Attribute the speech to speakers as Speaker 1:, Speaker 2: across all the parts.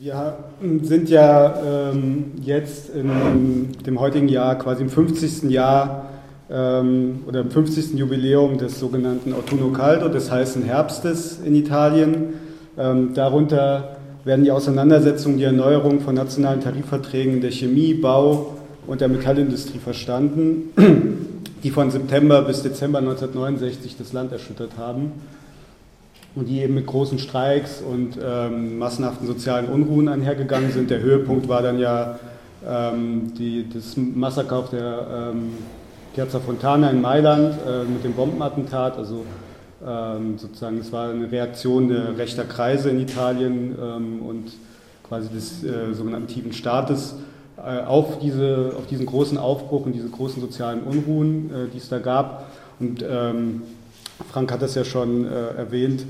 Speaker 1: Wir sind ja ähm, jetzt in dem heutigen Jahr quasi im 50. Jahr ähm, oder im 50. Jubiläum des sogenannten Autunno Caldo, des heißen Herbstes in Italien. Ähm, darunter werden die Auseinandersetzungen, die Erneuerung von nationalen Tarifverträgen der Chemie, Bau und der Metallindustrie verstanden, die von September bis Dezember 1969 das Land erschüttert haben und die eben mit großen Streiks und ähm, massenhaften sozialen Unruhen einhergegangen sind. Der Höhepunkt war dann ja ähm, die, das Massaker auf der ähm, Piazza Fontana in Mailand äh, mit dem Bombenattentat. Also ähm, sozusagen, es war eine Reaktion der rechter Kreise in Italien ähm, und quasi des äh, sogenannten tiefen Staates äh, auf, diese, auf diesen großen Aufbruch und diese großen sozialen Unruhen, äh, die es da gab. Und ähm, Frank hat das ja schon äh, erwähnt.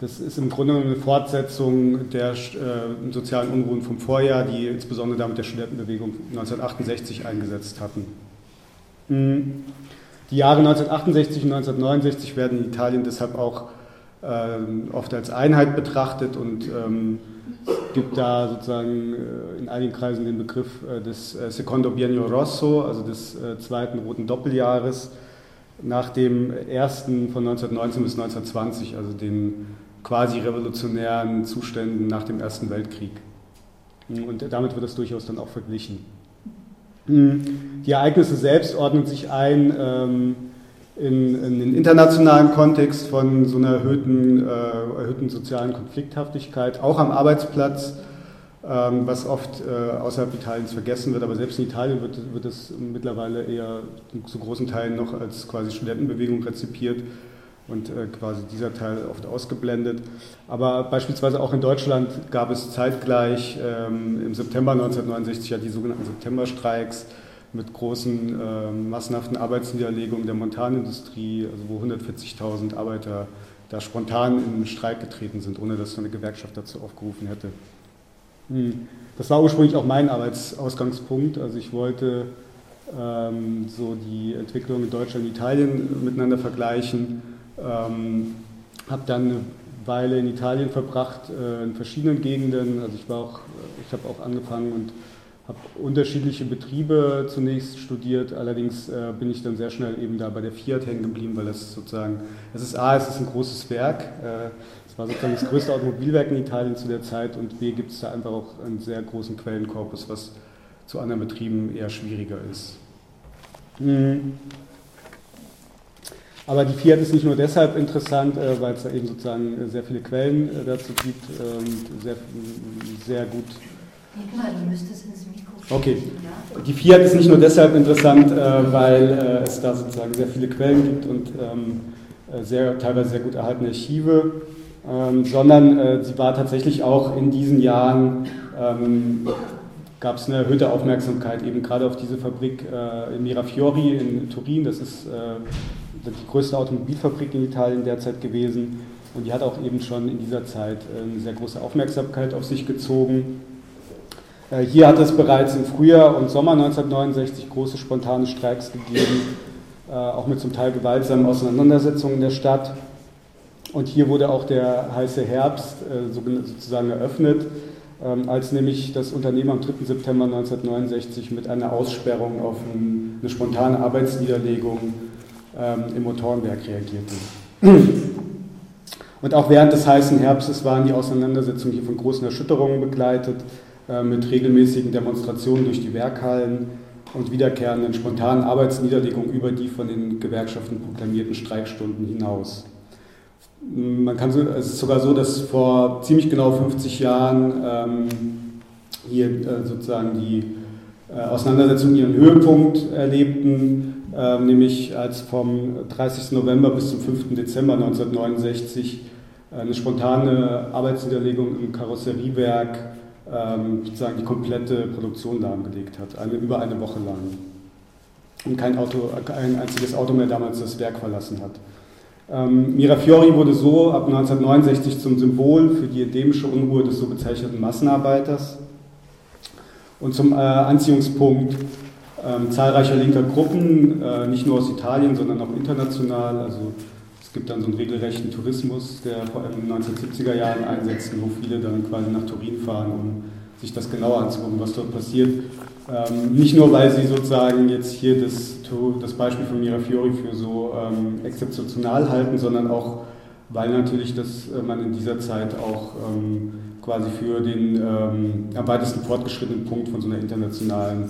Speaker 1: Das ist im Grunde eine Fortsetzung der äh, sozialen Unruhen vom Vorjahr, die insbesondere damit der Studentenbewegung 1968 eingesetzt hatten. Mhm. Die Jahre 1968 und 1969 werden in Italien deshalb auch äh, oft als Einheit betrachtet und ähm, es gibt da sozusagen äh, in einigen Kreisen den Begriff äh, des äh, Secondo Biennio Rosso, also des äh, zweiten roten Doppeljahres nach dem ersten von 1919 bis 1920, also den quasi revolutionären Zuständen nach dem Ersten Weltkrieg. Und damit wird das durchaus dann auch verglichen. Die Ereignisse selbst ordnen sich ein ähm, in, in, den internationalen Kontext von so einer erhöhten, äh, erhöhten sozialen Konflikthaftigkeit, auch am Arbeitsplatz was oft äh, außerhalb Italiens vergessen wird, aber selbst in Italien wird, wird es mittlerweile eher zu großen Teilen noch als quasi Studentenbewegung rezipiert und äh, quasi dieser Teil oft ausgeblendet. Aber beispielsweise auch in Deutschland gab es zeitgleich ähm, im September 1969 ja die sogenannten Septemberstreiks mit großen äh, massenhaften Arbeitsniederlegungen der Montanindustrie, also wo 140.000 Arbeiter da spontan in den Streik getreten sind, ohne dass eine Gewerkschaft dazu aufgerufen hätte. Hm. Das war ursprünglich auch mein Arbeitsausgangspunkt. Also ich wollte ähm, so die Entwicklung in Deutschland und Italien miteinander vergleichen. Ähm, habe dann eine Weile in Italien verbracht, äh, in verschiedenen Gegenden. Also ich ich habe auch angefangen und habe unterschiedliche Betriebe zunächst studiert. Allerdings äh, bin ich dann sehr schnell eben da bei der Fiat hängen geblieben, weil das sozusagen, es ist A, es ist ein großes Werk. Äh, war sozusagen das größte Automobilwerk in Italien zu der Zeit und B gibt es da einfach auch einen sehr großen Quellenkorpus, was zu anderen Betrieben eher schwieriger ist. Mhm. Aber die Fiat ist nicht nur deshalb interessant, äh, weil es da eben sozusagen sehr viele Quellen äh, dazu gibt, ähm, sehr, sehr gut. Mal, du müsstest ins Mikrofon. Okay. Die Fiat ist nicht nur deshalb interessant, äh, weil es da sozusagen sehr viele Quellen gibt und ähm, sehr, teilweise sehr gut erhaltene Archive ähm, sondern äh, sie war tatsächlich auch in diesen Jahren, ähm, gab es eine erhöhte Aufmerksamkeit eben gerade auf diese Fabrik äh, in Mirafiori in Turin. Das ist äh, die größte Automobilfabrik in Italien derzeit gewesen. Und die hat auch eben schon in dieser Zeit äh, eine sehr große Aufmerksamkeit auf sich gezogen. Äh, hier hat es bereits im Frühjahr und Sommer 1969 große spontane Streiks gegeben, äh, auch mit zum Teil gewaltsamen Auseinandersetzungen in der Stadt. Und hier wurde auch der heiße Herbst äh, sozusagen eröffnet, ähm, als nämlich das Unternehmen am 3. September 1969 mit einer Aussperrung auf eine spontane Arbeitsniederlegung ähm, im Motorenwerk reagierte. Und auch während des heißen Herbstes waren die Auseinandersetzungen hier von großen Erschütterungen begleitet, äh, mit regelmäßigen Demonstrationen durch die Werkhallen und wiederkehrenden spontanen Arbeitsniederlegungen über die von den Gewerkschaften proklamierten Streikstunden hinaus. Man kann so, es ist sogar so, dass vor ziemlich genau 50 Jahren ähm, hier äh, sozusagen die äh, Auseinandersetzungen ihren Höhepunkt erlebten, äh, nämlich als vom 30. November bis zum 5. Dezember 1969 eine spontane Arbeitsniederlegung im Karosseriewerk ähm, sozusagen die komplette Produktion lahmgelegt hat, eine, über eine Woche lang. Und kein, Auto, kein einziges Auto mehr damals das Werk verlassen hat. Ähm, Mirafiori wurde so ab 1969 zum Symbol für die endemische Unruhe des so bezeichneten Massenarbeiters und zum äh, Anziehungspunkt äh, zahlreicher linker Gruppen, äh, nicht nur aus Italien, sondern auch international. Also Es gibt dann so einen regelrechten Tourismus, der vor allem in den 1970er Jahren einsetzt, wo viele dann quasi nach Turin fahren, um sich das genauer anzugucken, was dort passiert. Ähm, nicht nur, weil sie sozusagen jetzt hier das, das Beispiel von Mirafiori für so ähm, exzeptional halten, sondern auch, weil natürlich das äh, man in dieser Zeit auch ähm, quasi für den ähm, am weitesten fortgeschrittenen Punkt von so einer internationalen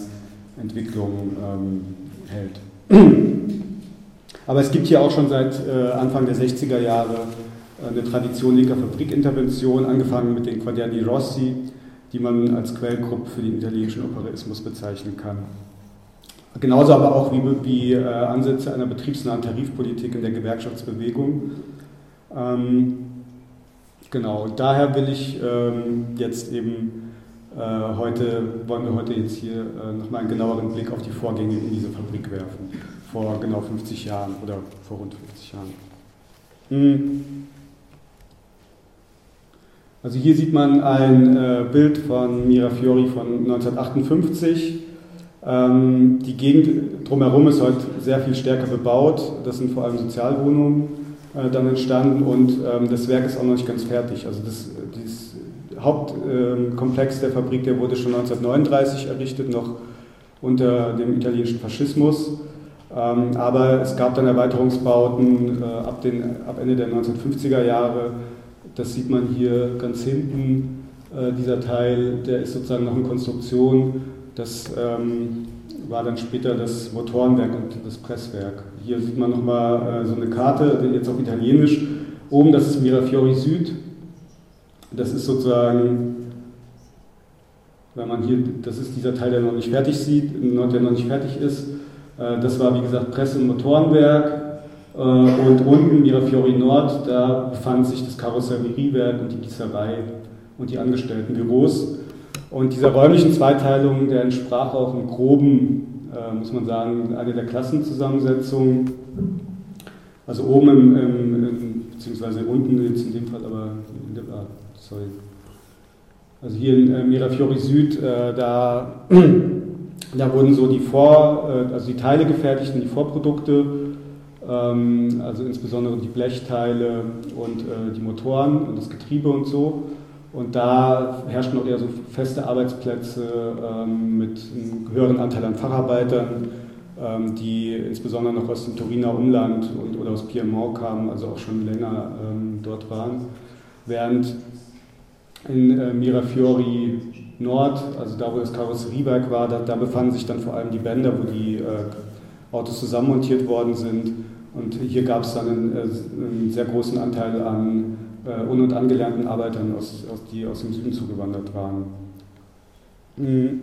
Speaker 1: Entwicklung ähm, hält. Aber es gibt hier auch schon seit äh, Anfang der 60er Jahre äh, eine Tradition linker Fabrikintervention, angefangen mit den Quaderni Rossi, die man als Quellgruppe für den italienischen Operaismus bezeichnen kann. Genauso aber auch wie, wie äh, Ansätze einer betriebsnahen Tarifpolitik in der Gewerkschaftsbewegung. Ähm, genau, daher will ich ähm, jetzt eben äh, heute, wollen wir heute jetzt hier äh, nochmal einen genaueren Blick auf die Vorgänge in dieser Fabrik werfen vor genau 50 Jahren oder vor rund 50 Jahren. Hm. Also hier sieht man ein äh, Bild von Mirafiori von 1958. Ähm, die Gegend drumherum ist heute sehr viel stärker bebaut. Das sind vor allem Sozialwohnungen äh, dann entstanden und ähm, das Werk ist auch noch nicht ganz fertig. Also das, dieses Hauptkomplex äh, der Fabrik, der wurde schon 1939 errichtet, noch unter dem italienischen Faschismus. Ähm, aber es gab dann Erweiterungsbauten äh, ab, den, ab Ende der 1950er Jahre. Das sieht man hier ganz hinten. Äh, dieser Teil, der ist sozusagen noch in Konstruktion. Das ähm, war dann später das Motorenwerk und das Presswerk. Hier sieht man nochmal äh, so eine Karte, jetzt auf Italienisch. Oben, das ist Mirafiori Süd. Das ist sozusagen, wenn man hier, das ist dieser Teil, der noch nicht fertig sieht, der noch nicht fertig ist. Äh, das war wie gesagt Presse- und Motorenwerk. Äh, und unten Mirafiori Nord, da befand sich das Karosserieriewerk und die Gießerei und die Angestelltenbüros. Und dieser räumlichen Zweiteilung, der entsprach auch im Groben, äh, muss man sagen, eine der Klassenzusammensetzungen. Also oben im, im, im beziehungsweise unten jetzt in dem Fall, aber ah, sorry. Also hier in Mirafiori Süd, da da wurden so die Vor, äh, also die Teile gefertigt und die Vorprodukte, also insbesondere die Blechteile und äh, die Motoren und das Getriebe und so. Und da herrschten auch eher so feste Arbeitsplätze ähm, mit einem höheren Anteil an Facharbeitern, ähm, die insbesondere noch aus dem Turiner Umland und, oder aus Piemont kamen, also auch schon länger dort waren. Während in äh, Mirafiori Nord, also da wo das Karosseriewerk war, da, da, befanden sich dann vor allem die Bänder, wo die äh, Autos zusammenmontiert worden sind. Und hier gab es dann einen, äh, sehr großen Anteil an äh, un- und angelernten Arbeitern, die aus dem Süden zugewandert waren. Mhm.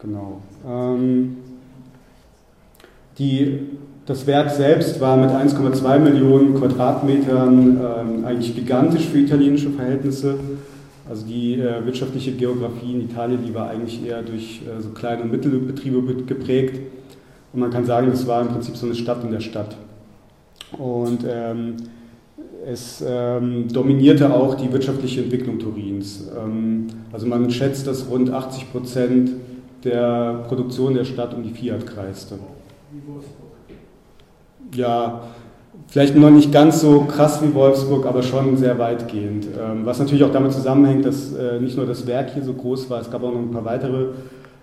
Speaker 1: Genau. Ähm, die, das Werk selbst war mit 1,2 Millionen Quadratmetern ähm, eigentlich gigantisch für italienische Verhältnisse. Also die äh, wirtschaftliche Geografie in Italien, die war eigentlich eher durch äh, so kleine und Mittelbetriebe geprägt. Und man kann sagen, das war im Prinzip so eine Stadt in der Stadt. Und ähm, es ähm, dominierte auch die wirtschaftliche Entwicklung Turins. Ähm, also man schätzt, dass rund 80 Prozent der Produktion der Stadt um die Fiat kreiste. Wie Wolfsburg. Ja, Vielleicht noch nicht ganz so krass wie Wolfsburg, aber schon sehr weitgehend. Ähm, was natürlich auch damit zusammenhängt, dass äh, nicht nur das Werk hier so groß war, es gab auch noch ein paar weitere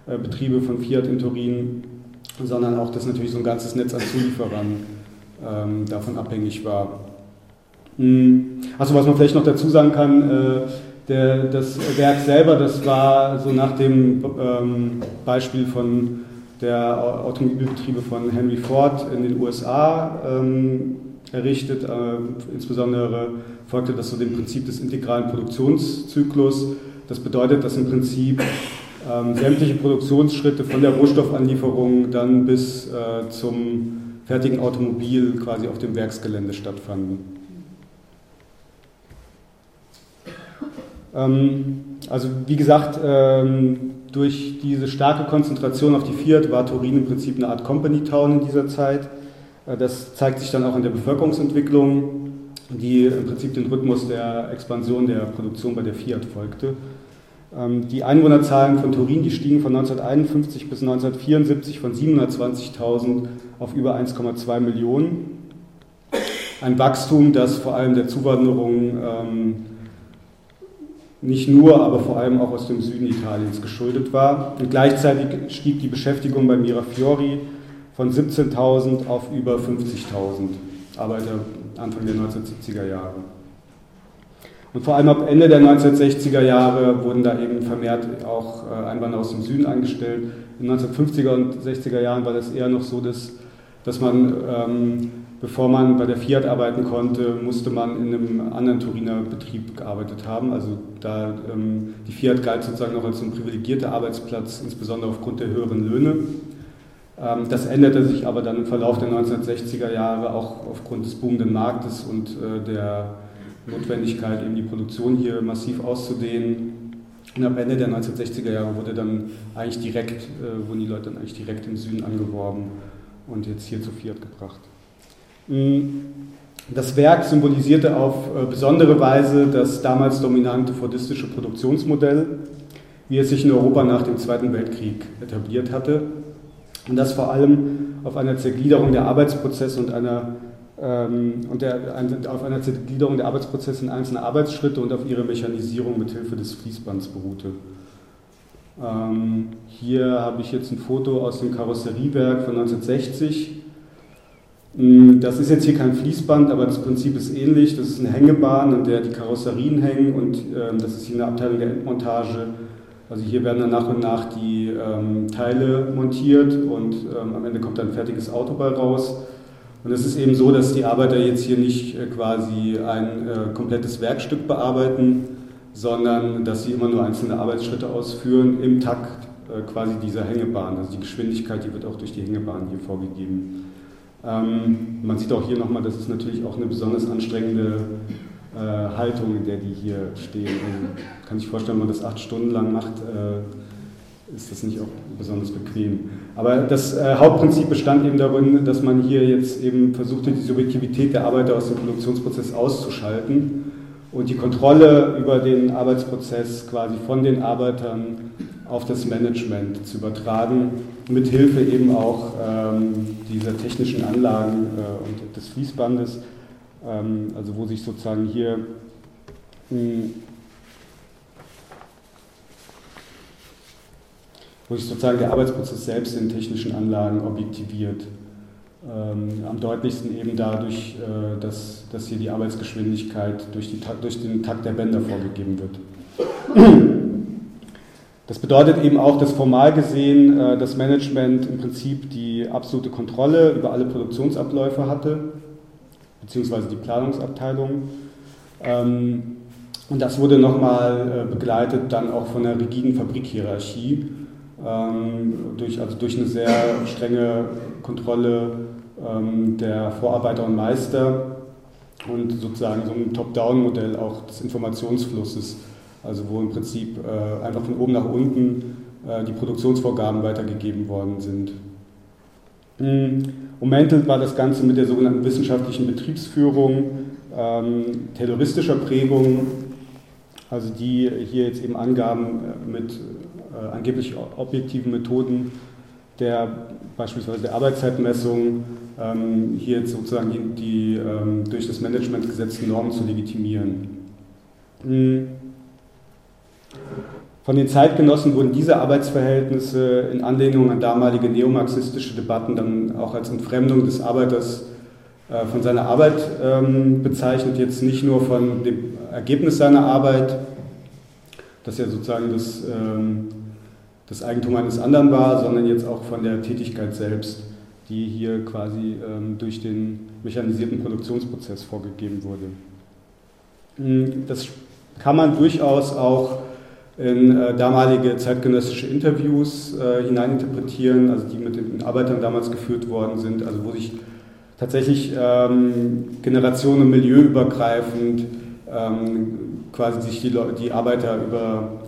Speaker 1: äh, Betriebe von Fiat in Turin, sondern auch, dass natürlich so ein ganzes Netz an Zulieferern ähm, davon abhängig war. Hm. Also was man vielleicht noch dazu sagen kann, äh, der, das Werk selber, das war so nach dem ähm, Beispiel von der Automobilbetriebe von Henry Ford in den USA errichtet. Äh, insbesondere folgte das so dem Prinzip des integralen Produktionszyklus. Das bedeutet, dass im Prinzip ähm, sämtliche Produktionsschritte von der Rohstoffanlieferung dann bis äh, zum fertigen Automobil quasi auf dem Werksgelände stattfanden. Ähm, also wie gesagt, ähm, durch diese starke Konzentration auf die Fiat war Turin im Prinzip eine Art Company Town in dieser Zeit. Äh, das zeigt sich dann auch in der Bevölkerungsentwicklung, die im Prinzip den Rhythmus der Expansion der Produktion bei der Fiat folgte. Ähm, die Einwohnerzahlen von Turin, die stiegen von 1951 bis 1974 von 720.000 auf über 1,2 Millionen. Ein Wachstum, das vor allem der Zuwanderung ähm, nicht nur, aber vor allem auch aus dem Süden Italiens geschuldet war. Und gleichzeitig stieg die Beschäftigung bei Mirafiori von 17.000 auf über 50.000 Arbeiter Anfang der 1970er Jahre. Und vor allem ab Ende der 1960er Jahre wurden da eben vermehrt auch äh, Einwanderer aus dem Süden eingestellt. In den 1950er und 60er Jahren war das eher noch so, dass, dass man, ähm, bevor man bei der Fiat arbeiten konnte, musste man in einem anderen Turiner Betrieb gearbeitet haben. Also da ähm, die Fiat galt sozusagen noch als ein privilegierter Arbeitsplatz, insbesondere aufgrund der höheren Löhne. Ähm, das änderte sich aber dann im Verlauf der 1960er Jahre auch aufgrund des boomenden Marktes und äh, der Notwendigkeit, eben die Produktion hier massiv auszudehnen. Und am Ende der 1960er Jahre wurde dann eigentlich direkt, äh, wurden die Leute dann eigentlich direkt im Süden angeworben und jetzt hier zu Fiat gebracht. Mm, das Werk symbolisierte auf äh, besondere Weise das damals dominante fordistische Produktionsmodell, wie es sich in Europa nach dem Zweiten Weltkrieg etabliert hatte. Und das vor allem auf einer Zergliederung der Arbeitsprozesse und einer und der, auf einer Gliederung der Arbeitsprozesse in einzelne Arbeitsschritte und auf ihre Mechanisierung mit Hilfe des Fließbands beruhte. Ähm, hier habe ich jetzt ein Foto aus dem Karosseriewerk von 1960. Mm, das ist jetzt hier kein Fließband, aber das Prinzip ist ähnlich. Das ist eine Hängebahn, an der die Karosserien hängen und ähm, das ist hier eine Abteilung der Endmontage. Also hier werden dann nach und nach die ähm, Teile montiert und ähm, am Ende kommt dann ein fertiges Auto bei raus. Und es ist eben so, dass die Arbeiter jetzt hier nicht äh, quasi ein äh, komplettes Werkstück bearbeiten, sondern dass sie immer nur einzelne Arbeitsschritte ausführen im Takt äh, quasi dieser Hängebahn. Also die Geschwindigkeit, die wird auch durch die Hängebahn hier vorgegeben. Ähm, man sieht auch hier nochmal, das ist natürlich auch eine besonders anstrengende Haltung, in der die hier stehen. Also, kann sich vorstellen, wenn man das acht Stunden lang macht, ist das nicht auch besonders bequem. Aber das äh, Hauptprinzip bestand eben darin, dass man hier jetzt eben versuchte, die Subjektivität der Arbeiter aus dem Produktionsprozess auszuschalten und die Kontrolle über den Arbeitsprozess quasi von den Arbeitern auf das Management zu übertragen, mit Hilfe eben auch ähm, dieser technischen Anlagen äh, und des Fließbandes, ähm, also wo sich sozusagen hier mh, wo sich sozusagen der Arbeitsprozess selbst in technischen Anlagen objektiviert. Ähm, am deutlichsten eben dadurch, äh, dass, dass hier die Arbeitsgeschwindigkeit durch, die, durch den Takt der Bänder vorgegeben wird. Das bedeutet eben auch, dass formal gesehen äh, das Management im Prinzip die absolute Kontrolle über alle Produktionsabläufe hatte, beziehungsweise die Planungsabteilung. Ähm, und das wurde nochmal äh, begleitet dann auch von einer rigiden Fabrikhierarchie durch, also durch eine sehr strenge Kontrolle ähm, der Vorarbeiter und Meister und sozusagen so ein Top-Down-Modell auch des Informationsflusses, also wo im Prinzip äh, einfach von oben nach unten äh, die Produktionsvorgaben weitergegeben worden sind. Mhm. Umäntelt war das Ganze mit der sogenannten wissenschaftlichen Betriebsführung, ähm, terroristischer Prägung, also die hier jetzt eben Angaben äh, mit äh, angeblich objektiven Methoden der beispielsweise der Arbeitszeitmessung ähm, hier sozusagen die, die ähm, durch das Management gesetzten Normen zu legitimieren. Hm. Von den Zeitgenossen wurden diese Arbeitsverhältnisse in Anlehnung an damalige neomarxistische Debatten dann auch als Entfremdung des Arbeiters äh, von seiner Arbeit ähm, bezeichnet, jetzt nicht nur von dem Ergebnis seiner Arbeit, das ja sozusagen das ähm, das Eigentum eines anderen war, sondern jetzt auch von der Tätigkeit selbst, die hier quasi ähm, durch den mechanisierten Produktionsprozess vorgegeben wurde. Hm, das kann man durchaus auch in äh, damalige zeitgenössische Interviews äh, hineininterpretieren, also die mit den Arbeitern damals geführt worden sind, also wo sich tatsächlich ähm, generationen- milieuübergreifend ähm, quasi sich die, die Arbeiter über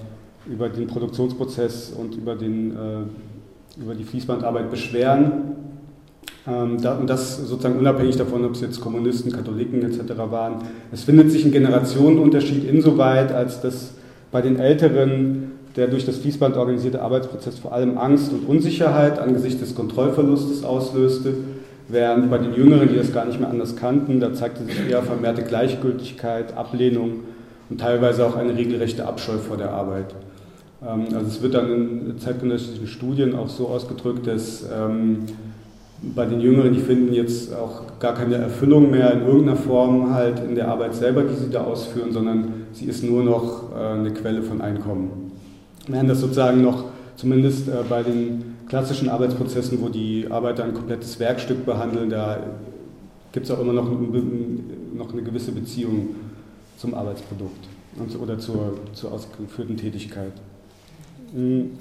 Speaker 1: über den Produktionsprozess und über, den, äh, über die Fließbandarbeit beschweren. Ähm, und das sozusagen unabhängig davon, ob es jetzt Kommunisten, Katholiken etc. waren. Es findet sich ein Generationenunterschied insoweit, als dass bei den Älteren der durch das Fließband organisierte Arbeitsprozess vor allem Angst und Unsicherheit angesichts des Kontrollverlustes auslöste, während bei den Jüngeren, die das gar nicht mehr anders kannten, da zeigte sich eher vermehrte Gleichgültigkeit, Ablehnung und teilweise auch eine regelrechte Abscheu vor der Arbeit. Ähm, also es wird dann in zeitgenössischen Studien auch so ausgedrückt, dass ähm, bei den Jüngeren, die finden jetzt auch gar keine Erfüllung mehr in irgendeiner Form halt in der Arbeit selber, die sie da ausführen, sondern sie ist nur noch äh, eine Quelle von Einkommen. Während das sozusagen noch, zumindest äh, bei den klassischen Arbeitsprozessen, wo die Arbeiter ein komplettes Werkstück behandeln, da gibt es auch immer noch, noch eine gewisse Beziehung zum Arbeitsprodukt oder zur, zur ausgeführten Tätigkeit. Hm.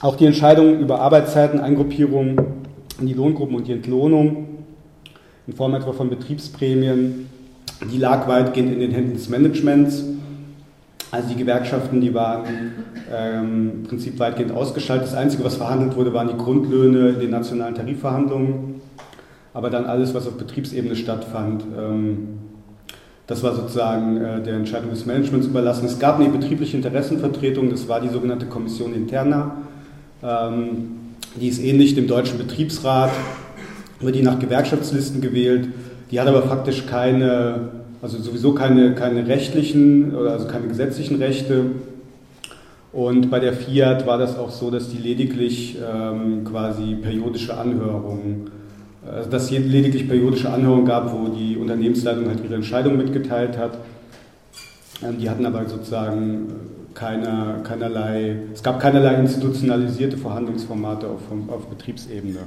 Speaker 1: Auch die Entscheidung über Arbeitszeiten, Eingruppierung in die Lohngruppen und die Entlohnung in Form etwa von Betriebsprämien, die lag weitgehend in den Händen des Managements. Also die Gewerkschaften, die waren ähm, im Prinzip weitgehend ausgeschaltet. Das Einzige, was verhandelt wurde, waren die Grundlöhne in den nationalen Tarifverhandlungen. Aber dann alles, was auf Betriebsebene stattfand, ähm, das war sozusagen äh, der Entscheidung des Managements überlassen. Es gab eine betriebliche Interessenvertretung, das war die sogenannte Kommission Interna. Ähm, die ist ähnlich dem deutschen Betriebsrat, wird die nach Gewerkschaftslisten gewählt. Die hat aber faktisch keine, also sowieso keine, keine rechtlichen, also keine gesetzlichen Rechte. Und bei der Fiat war das auch so, dass die lediglich ähm, quasi periodische Anhörungen, also dass es lediglich periodische Anhörungen gab, wo die Unternehmensleitung halt ihre Entscheidung mitgeteilt hat. Ähm, die hatten aber sozusagen keine, keinerlei, es gab keinerlei institutionalisierte Verhandlungsformate auf, auf Betriebsebene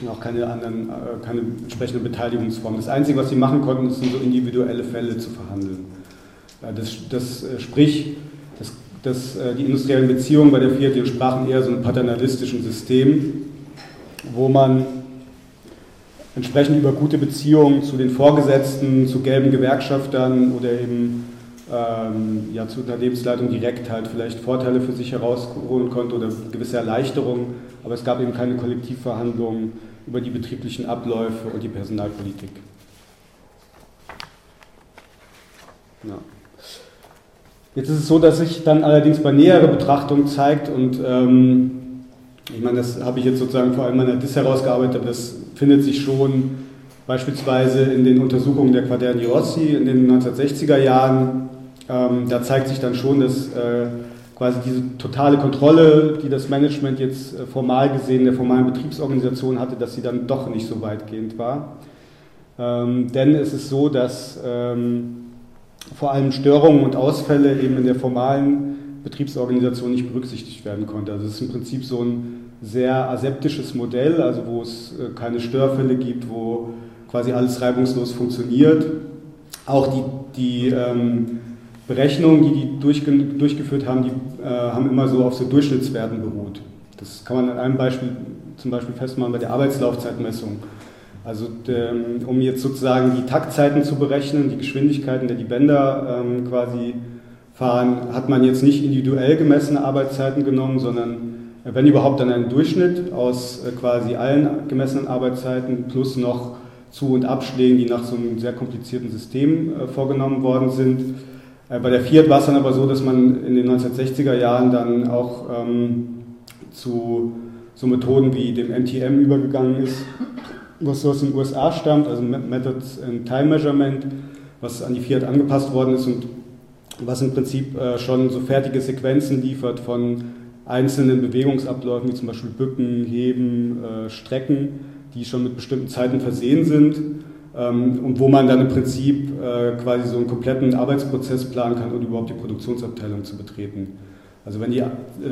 Speaker 1: und auch keine anderen, äh, keine entsprechende Beteiligungsform. Das Einzige, was sie machen konnten, ist, so individuelle Fälle zu verhandeln. Äh, das, das äh, sprich, das, das, die industriellen Beziehungen bei der Fiat die entsprachen eher so einem paternalistischen System, wo man entsprechend über gute Beziehungen zu den Vorgesetzten, zu gelben Gewerkschaftern oder eben ähm, ja, zur Unternehmensleitung direkt halt vielleicht Vorteile für sich herausholen konnte oder gewisse Erleichterungen, aber es gab eben keine Kollektivverhandlungen über die betrieblichen Abläufe und die Personalpolitik. Ja. Jetzt ist es so, dass sich dann allerdings bei näherer Betrachtung zeigt und ähm, ich meine, das habe ich jetzt sozusagen vor allem in meiner DIS herausgearbeitet, aber das findet sich schon beispielsweise in den Untersuchungen der Quaderni Rossi in den 1960er Jahren ähm, da zeigt sich dann schon, dass äh, quasi diese totale Kontrolle, die das Management jetzt äh, formal gesehen der formalen Betriebsorganisation hatte, dass sie dann doch nicht so weitgehend war. Ähm, denn es ist so, dass ähm, vor allem Störungen und Ausfälle eben in der formalen Betriebsorganisation nicht berücksichtigt werden konnte. Also es ist im Prinzip so ein sehr aseptisches Modell, also wo es äh, keine Störfälle gibt, wo quasi alles reibungslos funktioniert. Auch die, die ähm, Berechnungen, die die durchge durchgeführt haben, die äh, haben immer so auf so Durchschnittswerten beruht. Das kann man an einem Beispiel zum Beispiel festmachen bei der Arbeitslaufzeitmessung. Also der, um jetzt sozusagen die Taktzeiten zu berechnen, die Geschwindigkeiten, der die Bänder ähm, quasi fahren, hat man jetzt nicht individuell gemessene Arbeitszeiten genommen, sondern äh, wenn überhaupt dann einen Durchschnitt aus äh, quasi allen gemessenen Arbeitszeiten plus noch Zu- und Abschlägen, die nach so einem sehr komplizierten System äh, vorgenommen worden sind. Bei der Fiat war es dann aber so, dass man in den 1960er Jahren dann auch ähm, zu so Methoden wie dem MTM übergegangen ist, was aus den USA stammt, also Methods in Time Measurement, was an die Fiat angepasst worden ist und was im Prinzip äh, schon so fertige Sequenzen liefert von einzelnen Bewegungsabläufen, wie zum Beispiel Bücken, Heben, äh, Strecken, die schon mit bestimmten Zeiten versehen sind ähm, und wo man dann im Prinzip äh, quasi so einen kompletten Arbeitsprozess planen kann, um überhaupt die Produktionsabteilung zu betreten. Also wenn die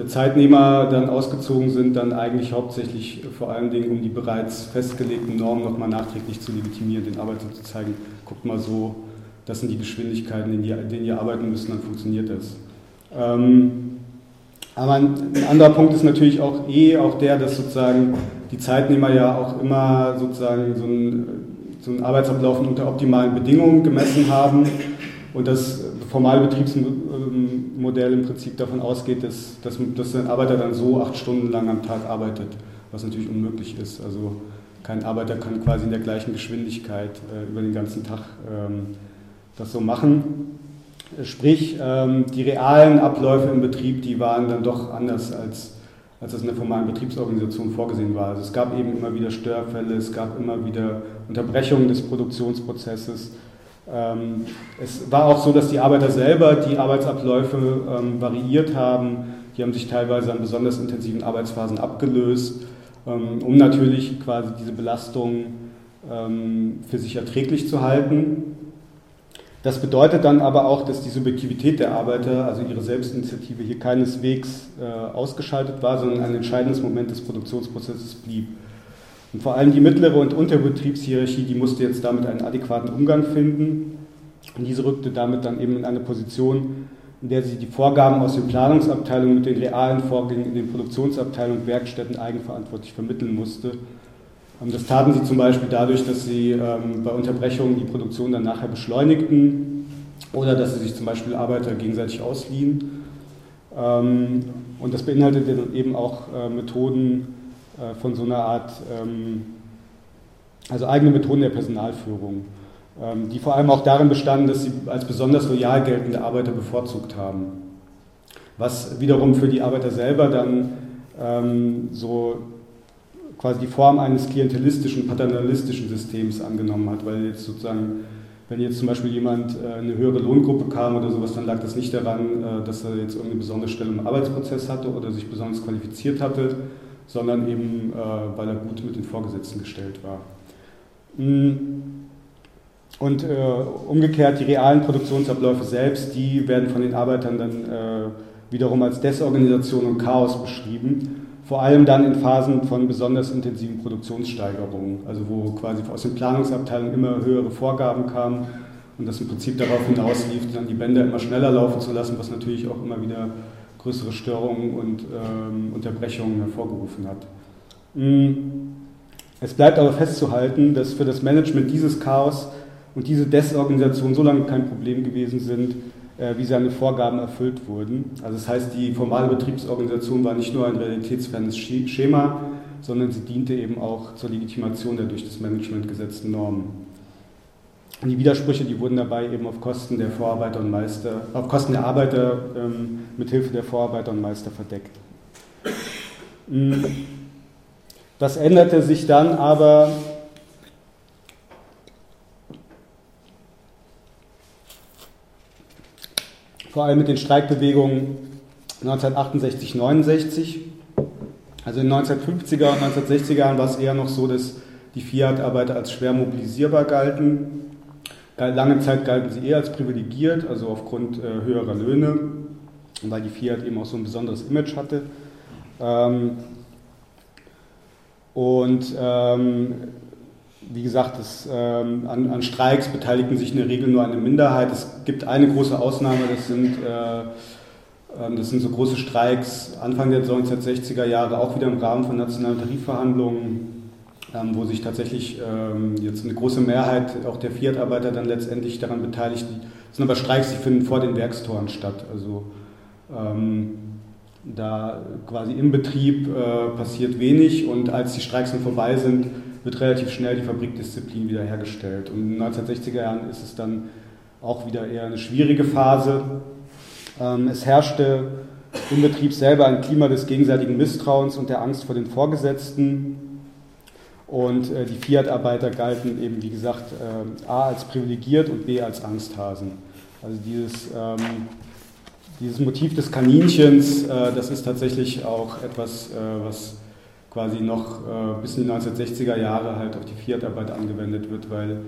Speaker 1: Zeitnehmer dann ausgezogen sind, dann eigentlich hauptsächlich vor allen Dingen, um die bereits festgelegten Normen nochmal nachträglich zu legitimieren, den Arbeitern zu zeigen, guckt mal so, das sind die Geschwindigkeiten, in denen ihr arbeiten müsst, dann funktioniert das. Ähm, aber ein anderer Punkt ist natürlich auch eh auch der, dass sozusagen die Zeitnehmer ja auch immer sozusagen so ein so einen Arbeitsablauf unter optimalen Bedingungen gemessen haben und das formale Betriebsmodell im Prinzip davon ausgeht, dass, dass, dass ein Arbeiter dann so acht Stunden lang am Tag arbeitet, was natürlich unmöglich ist. Also kein Arbeiter kann quasi in der gleichen Geschwindigkeit äh, über den ganzen Tag ähm, das so machen. Sprich, ähm, die realen Abläufe im Betrieb, die waren dann doch anders als, als das in der formalen Betriebsorganisation vorgesehen war. Also es gab eben immer wieder Störfälle, es gab immer wieder Unterbrechungen des Produktionsprozesses. Ähm, es war auch so, dass die Arbeiter selber die Arbeitsabläufe ähm, variiert haben. Die haben sich teilweise an besonders intensiven Arbeitsphasen abgelöst, um natürlich quasi diese Belastung für sich erträglich zu halten. Das bedeutet dann aber auch, dass die Subjektivität der Arbeiter, also ihre Selbstinitiative, hier keineswegs äh, ausgeschaltet war, sondern ein entscheidendes Moment des Produktionsprozesses blieb. Und vor allem die mittlere und Unterbetriebshierarchie, die musste jetzt damit einen adäquaten Umgang finden. Und diese rückte damit dann eben in eine Position, in der sie die Vorgaben aus den Planungsabteilungen mit den realen Vorgängen in den Produktionsabteilungen Werkstätten eigenverantwortlich vermitteln musste das taten sie zum Beispiel dadurch, dass sie ähm, bei Unterbrechungen die Produktion dann nachher beschleunigten oder dass sie sich zum Beispiel Arbeiter gegenseitig ausliehen. Ähm, und das beinhaltete eben auch äh, Methoden äh, von so einer Art, also eigene Methoden der Personalführung, die vor allem auch darin bestanden, dass sie als besonders loyal geltende Arbeiter bevorzugt haben. Was wiederum für die Arbeiter selber dann so quasi die Form eines klientelistischen, paternalistischen Systems angenommen hat, weil jetzt sozusagen, wenn jetzt zum Beispiel jemand äh, eine höhere Lohngruppe kam oder sowas, dann lag das nicht daran, äh, dass er jetzt irgendeine besondere Stelle im Arbeitsprozess hatte oder sich besonders qualifiziert hatte, sondern eben, äh, weil er gut mit den Vorgesetzten gestellt war. Mm. Und umgekehrt, die realen Produktionsabläufe selbst, die werden von den Arbeitern dann wiederum als Desorganisation und Chaos beschrieben vor allem dann in Phasen von besonders intensiven Produktionssteigerungen, also wo quasi aus den Planungsabteilungen immer höhere Vorgaben kamen und das im Prinzip darauf hinauslief, dann die Bänder immer schneller laufen zu lassen, was natürlich auch immer wieder größere Störungen und ähm, Unterbrechungen hervorgerufen hat. Mm. Es bleibt aber festzuhalten, dass für das Management dieses Chaos und diese Desorganisation so lange kein Problem gewesen sind, wie seine Vorgaben erfüllt wurden. Also das heißt, die formale Betriebsorganisation war nicht nur ein realitätsfernes Schema, sondern sie diente eben auch zur Legitimation der durch das Management gesetzten Normen. Und die Widersprüche, die wurden dabei eben auf Kosten der Vorarbeiter und Meister, auf Kosten der Arbeiter ähm, mit Hilfe der Vorarbeiter und Meister verdeckt. Hm. Das änderte sich dann aber vor allem mit den Streikbewegungen 1968, 69. Also in den 1950er und 1960er Jahren war es eher noch so, dass die Fiat-Arbeiter als schwer mobilisierbar galten. Lange Zeit galten sie eher als privilegiert, also aufgrund äh, höherer Löhne, weil die Fiat eben auch so ein besonderes Image hatte. Ähm, und ähm, wie gesagt, das, ähm, an, an, Streiks beteiligten sich in der Regel nur eine Minderheit. Es gibt eine große Ausnahme, das sind, äh, äh, das sind so große Streiks Anfang der 1960er Jahre, auch wieder im Rahmen von nationalen Tarifverhandlungen, ähm, wo sich tatsächlich ähm, jetzt eine große Mehrheit auch der Fiat-Arbeiter dann letztendlich daran beteiligt. Das sind aber Streiks, die finden vor den Werkstoren statt. Also ähm, da quasi im Betrieb äh, passiert wenig und als die Streiks dann vorbei sind, wird relativ schnell die Fabrikdisziplin wiederhergestellt. Und in den 1960er Jahren ist es dann auch wieder eher eine schwierige Phase. Ähm, es herrschte im Betrieb selber ein Klima des gegenseitigen Misstrauens und der Angst vor den Vorgesetzten. Und äh, die Fiat-Arbeiter galten eben, wie gesagt, äh, A als privilegiert und B als Angsthasen. Also dieses, ähm, dieses Motiv des Kaninchens, äh, das ist tatsächlich auch etwas, was quasi noch äh, bis in die 1960er Jahre halt auf die Fiat-Arbeit angewendet wird, weil,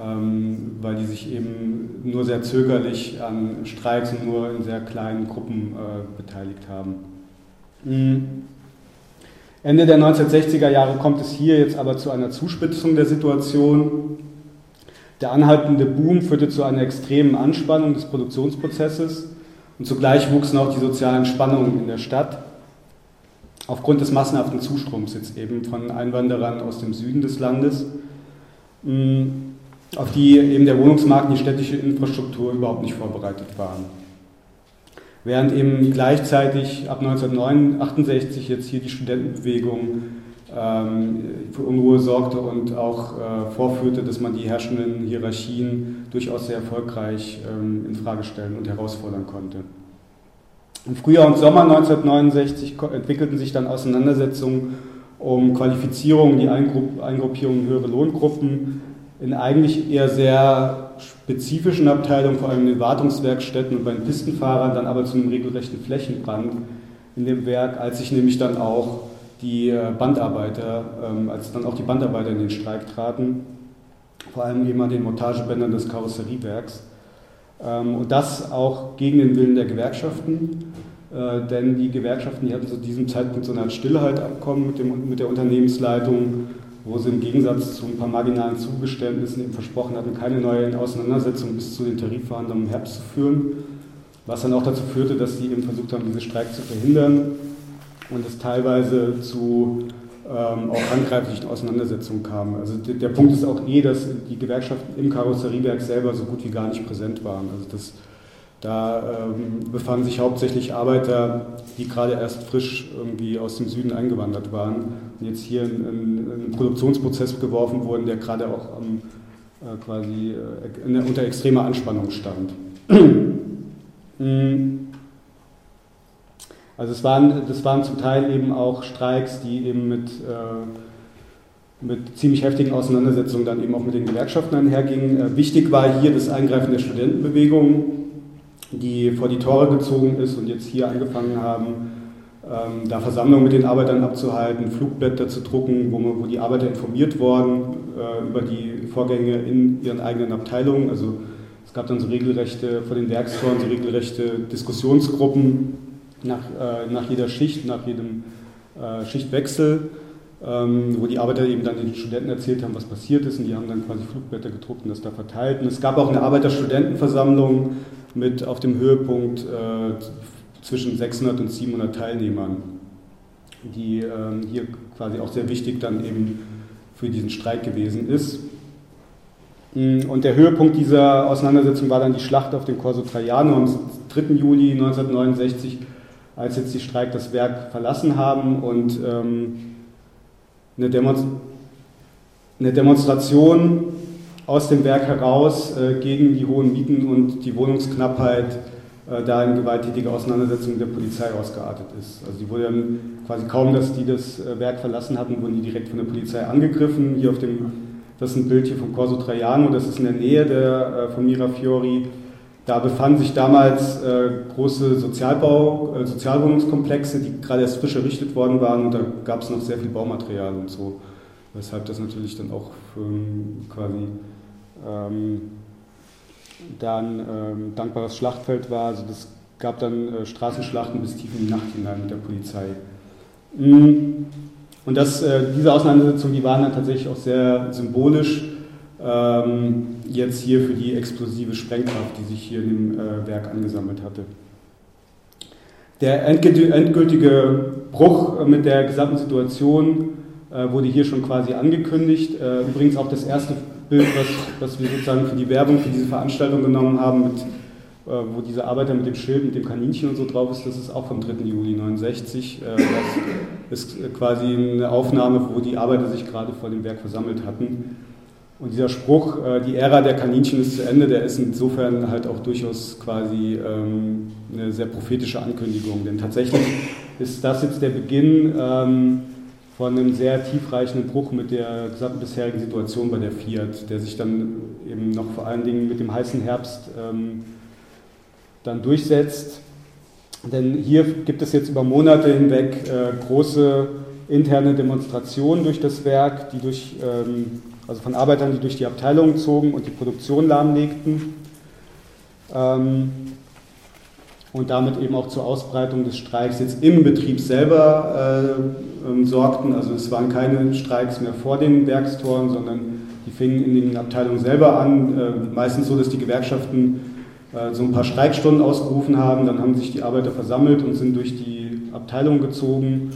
Speaker 1: ähm, weil die sich eben nur sehr zögerlich an Streiks und nur in sehr kleinen Gruppen äh, beteiligt haben. Mhm. Ende der 1960er Jahre kommt es hier jetzt aber zu einer Zuspitzung der Situation. Der anhaltende Boom führte zu einer extremen Anspannung des Produktionsprozesses und zugleich wuchsen auch die sozialen Spannungen in der Stadt aufgrund des massenhaften Zustroms jetzt eben von Einwanderern aus dem Süden des Landes, mm, auf die eben der Wohnungsmarkt und die städtische Infrastruktur überhaupt nicht vorbereitet waren. Während eben gleichzeitig ab 1968 jetzt hier die Studentenbewegung ähm, für Unruhe sorgte und auch äh, vorführte, dass man die herrschenden Hierarchien durchaus sehr erfolgreich ähm, in stellen und herausfordern konnte. Im Frühjahr und Sommer 1969 entwickelten sich dann Auseinandersetzungen um Qualifizierung, die Eingruppierung höhere Lohngruppen. In eigentlich eher sehr spezifischen Abteilungen, vor allem in den Wartungswerkstätten und bei den Pistenfahrern, dann aber zu einem regelrechten Flächenbrand in dem Werk, als sich nämlich dann auch die äh, Bandarbeiter, ähm, als dann auch die Bandarbeiter in den Streik traten, vor allem eben an den Montagebändern des Karosseriewerks. Ähm, und das auch gegen den Willen der Gewerkschaften, äh, denn die Gewerkschaften die hatten zu diesem Zeitpunkt so eine Art Stillhaltabkommen mit, dem, mit der Unternehmensleitung, wo sie im Gegensatz zu ein paar marginalen Zugeständnissen eben versprochen hatten, keine neuen Auseinandersetzungen bis zu den Tarifverhandlungen im Herbst zu führen, was dann auch dazu führte, dass sie eben versucht haben, diesen Streik zu verhindern und es teilweise zu ähm, auch handgreiflichen Auseinandersetzungen kam. Also der, der, Punkt ist auch eh, dass die Gewerkschaften im Karosseriewerk selber so gut wie gar nicht präsent waren. Also das, da ähm, befanden sich hauptsächlich Arbeiter, die gerade erst frisch irgendwie aus dem Süden eingewandert waren und jetzt hier in, in, in einen Produktionsprozess geworfen wurden, der gerade auch am, äh, quasi äh, in, unter extremer Anspannung stand. Also es waren, das waren zum Teil eben auch Streiks, die eben mit, äh, mit ziemlich heftigen Auseinandersetzungen dann eben auch mit den Gewerkschaften einhergingen. Äh, wichtig war hier das Eingreifen der Studentenbewegung, die vor die Tore gezogen ist und jetzt hier angefangen haben, ähm, da Versammlungen mit den Arbeitern abzuhalten, Flugblätter zu drucken, wo, man, wo die Arbeiter informiert wurden äh, über die Vorgänge in ihren eigenen Abteilungen. Also es gab dann so regelrechte, vor den Werkstoren so regelrechte Diskussionsgruppen, nach, äh, nach jeder Schicht, nach jedem äh, Schichtwechsel, ähm, wo die Arbeiter eben dann den Studenten erzählt haben, was passiert ist und die haben dann quasi Flugblätter gedruckt und das da verteilt. Und es gab auch eine Arbeiterstudentenversammlung mit auf dem Höhepunkt äh, zwischen 600 und 700 Teilnehmern, die ähm, hier quasi auch sehr wichtig dann eben für diesen Streik gewesen ist. Und der Höhepunkt dieser Auseinandersetzung war dann die Schlacht auf dem Corso Traiano am 3. Juli 1969 als jetzt die Streik das Werk verlassen haben und ähm, eine, Demonst eine, Demonstration aus dem Werk heraus äh, gegen die hohen Mieten und die Wohnungsknappheit äh, da in gewalttätige Auseinandersetzungen der Polizei ausgeartet ist. Also die wurden dann quasi kaum, dass die das äh, Werk verlassen hatten, wurden die direkt von der Polizei angegriffen. Hier auf dem, das ist ein Bild hier vom Corso Traiano, das ist in der Nähe der, von Mirafiori. Da befanden sich damals große Sozialbau, Sozialwohnungskomplexe, die gerade erst frisch errichtet worden waren und da gab es noch sehr viel Baumaterial und so. Weshalb das natürlich dann auch ähm, quasi ähm, dann ähm, dankbares Schlachtfeld war. Also das gab dann äh, Straßenschlachten bis tief in die Nacht hinein mit der Polizei. Mm. Und das, äh, diese Auseinandersetzungen, die waren dann tatsächlich auch sehr symbolisch ähm, jetzt hier für die explosive Sprengkraft, die sich hier in dem äh, Werk angesammelt hatte. Der endgültige Bruch mit der gesamten Situation äh, wurde hier schon quasi angekündigt. Äh, übrigens auch das erste Bild, was, was wir sozusagen für die Werbung für diese Veranstaltung genommen haben, mit, äh, wo dieser Arbeiter mit dem Schild, mit dem Kaninchen und so drauf ist, das ist auch vom 3. Juli 69. Äh, das ist quasi eine Aufnahme, wo die Arbeiter sich gerade vor dem Werk versammelt hatten. Und dieser Spruch, äh, die Ära der Kaninchen ist zu Ende, der ist insofern halt auch durchaus quasi ähm, eine sehr prophetische Ankündigung. Denn tatsächlich ist das jetzt der Beginn ähm, von einem sehr tiefreichenden Bruch mit der gesamten bisherigen Situation bei der Fiat, der sich dann eben noch vor allen Dingen mit dem heißen Herbst ähm, dann durchsetzt. Denn hier gibt es jetzt über Monate hinweg äh, große interne Demonstrationen durch das Werk, die durch ähm, also von Arbeitern, die durch die Abteilungen zogen und die Produktion lahmlegten ähm, und damit eben auch zur Ausbreitung des Streiks jetzt im Betrieb selber äh, ähm, sorgten. Also es waren keine Streiks mehr vor den Werkstoren, sondern die fingen in den Abteilungen selber an. Äh, meistens so, dass die Gewerkschaften äh, so ein paar Streikstunden ausgerufen haben, dann haben sich die Arbeiter versammelt und sind durch die Abteilung gezogen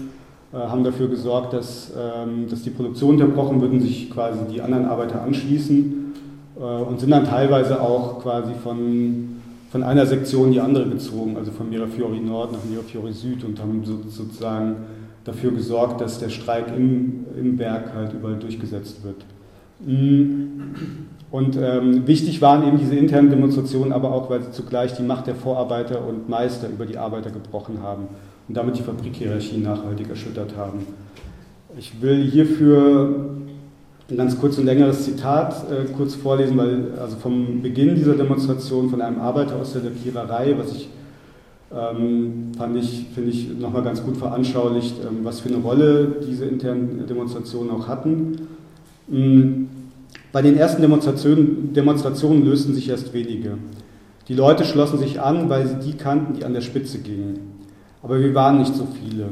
Speaker 1: äh, haben dafür gesorgt, dass, ähm, dass die Produktion unterbrochen wird und sich quasi die anderen Arbeiter anschließen äh, und sind dann teilweise auch quasi von, von einer Sektion die andere gezogen, also von Mirafiori Nord nach Mirafiori Süd und haben sozusagen dafür gesorgt, dass der Streik im, im Werk halt überall durchgesetzt wird. Mm. Und ähm, wichtig waren eben diese internen Demonstrationen, aber auch, weil sie zugleich die Macht der Vorarbeiter und Meister über die Arbeiter gebrochen haben und damit die Fabrikhierarchie nachhaltig erschüttert haben. Ich will hierfür ein ganz kurz und längeres Zitat äh, kurz vorlesen, weil also vom Beginn dieser Demonstration von einem Arbeiter aus der Lackiererei, was ich ähm, fand ich, finde ich, nochmal ganz gut veranschaulicht, ähm, was für eine Rolle diese internen Demonstrationen auch hatten. Mhm. Bei den ersten Demonstrationen, Demonstrationen lösten sich erst wenige. Die Leute schlossen sich an, weil sie die kannten, die an der Spitze gingen. Aber wir waren nicht so viele.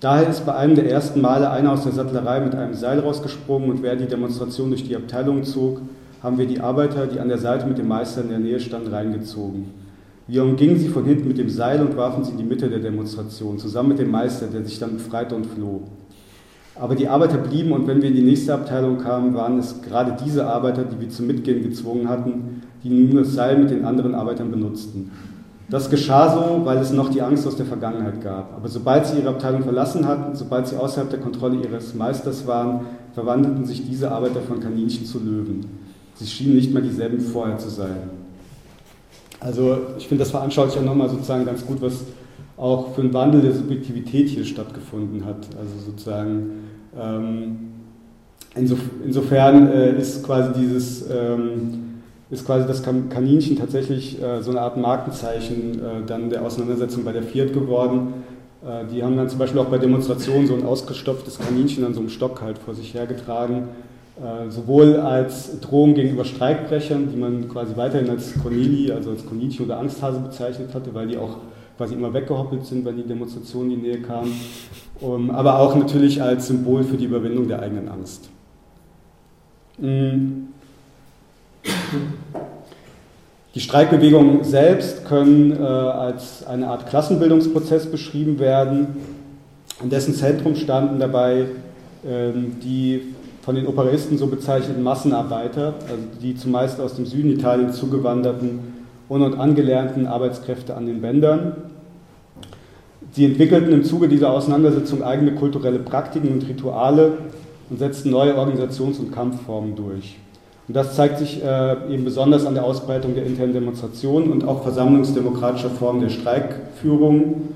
Speaker 1: Daher ist bei einem der ersten Male einer aus der Sattlerei mit einem Seil rausgesprungen und während die Demonstration durch die Abteilung zog, haben wir die Arbeiter, die an der Seite mit dem Meister in der Nähe standen, reingezogen. Wir umgingen sie von hinten mit dem Seil und warfen sie in die Mitte der Demonstration, zusammen mit dem Meister, der sich dann befreite und floh. Aber die Arbeiter blieben und wenn wir in die nächste Abteilung kamen, waren es gerade diese Arbeiter, die wir zum Mitgehen gezwungen hatten, die nun das Seil mit den anderen Arbeitern benutzten. Das geschah so, weil es noch die Angst aus der Vergangenheit gab. Aber sobald sie ihre Abteilung verlassen hatten, sobald sie außerhalb der Kontrolle ihres Meisters waren, verwandelten sich diese Arbeiter von Kaninchen zu Löwen. Sie schienen nicht mehr dieselben vorher zu sein. Also ich finde, das veranschaulicht ja nochmal sozusagen ganz gut, was auch für einen Wandel der Subjektivität hier stattgefunden hat. Also sozusagen ähm, insof insofern äh, ist quasi dieses ähm, ist quasi das Kaninchen tatsächlich äh, so eine Art Markenzeichen äh, dann der Auseinandersetzung bei der Fiat geworden. Äh, die haben dann zum Beispiel auch bei Demonstrationen so ein ausgestopftes Kaninchen an so einem Stock halt vor sich hergetragen, äh, sowohl als Drohung gegenüber Streikbrechern, die man quasi weiterhin als Corneli, also als Kaninchen oder Angsthase bezeichnet hatte, weil die auch quasi immer weggehoppelt sind, wenn die Demonstrationen in die Nähe kamen, um, aber auch natürlich als Symbol für die Überwindung der eigenen Angst. Mm. Die Streikbewegungen selbst können äh, als eine Art Klassenbildungsprozess beschrieben werden. In dessen Zentrum standen dabei ähm, die von den Operisten so bezeichneten Massenarbeiter, also die zumeist aus dem Süden Italiens zugewanderten un- und angelernten Arbeitskräfte an den Bändern. Sie entwickelten im Zuge dieser Auseinandersetzung eigene kulturelle Praktiken und Rituale und setzten neue Organisations- und Kampfformen durch. Und das zeigt sich äh, eben besonders an der Ausbreitung der internen Demonstrationen und auch versammlungsdemokratischer Formen der Streikführung,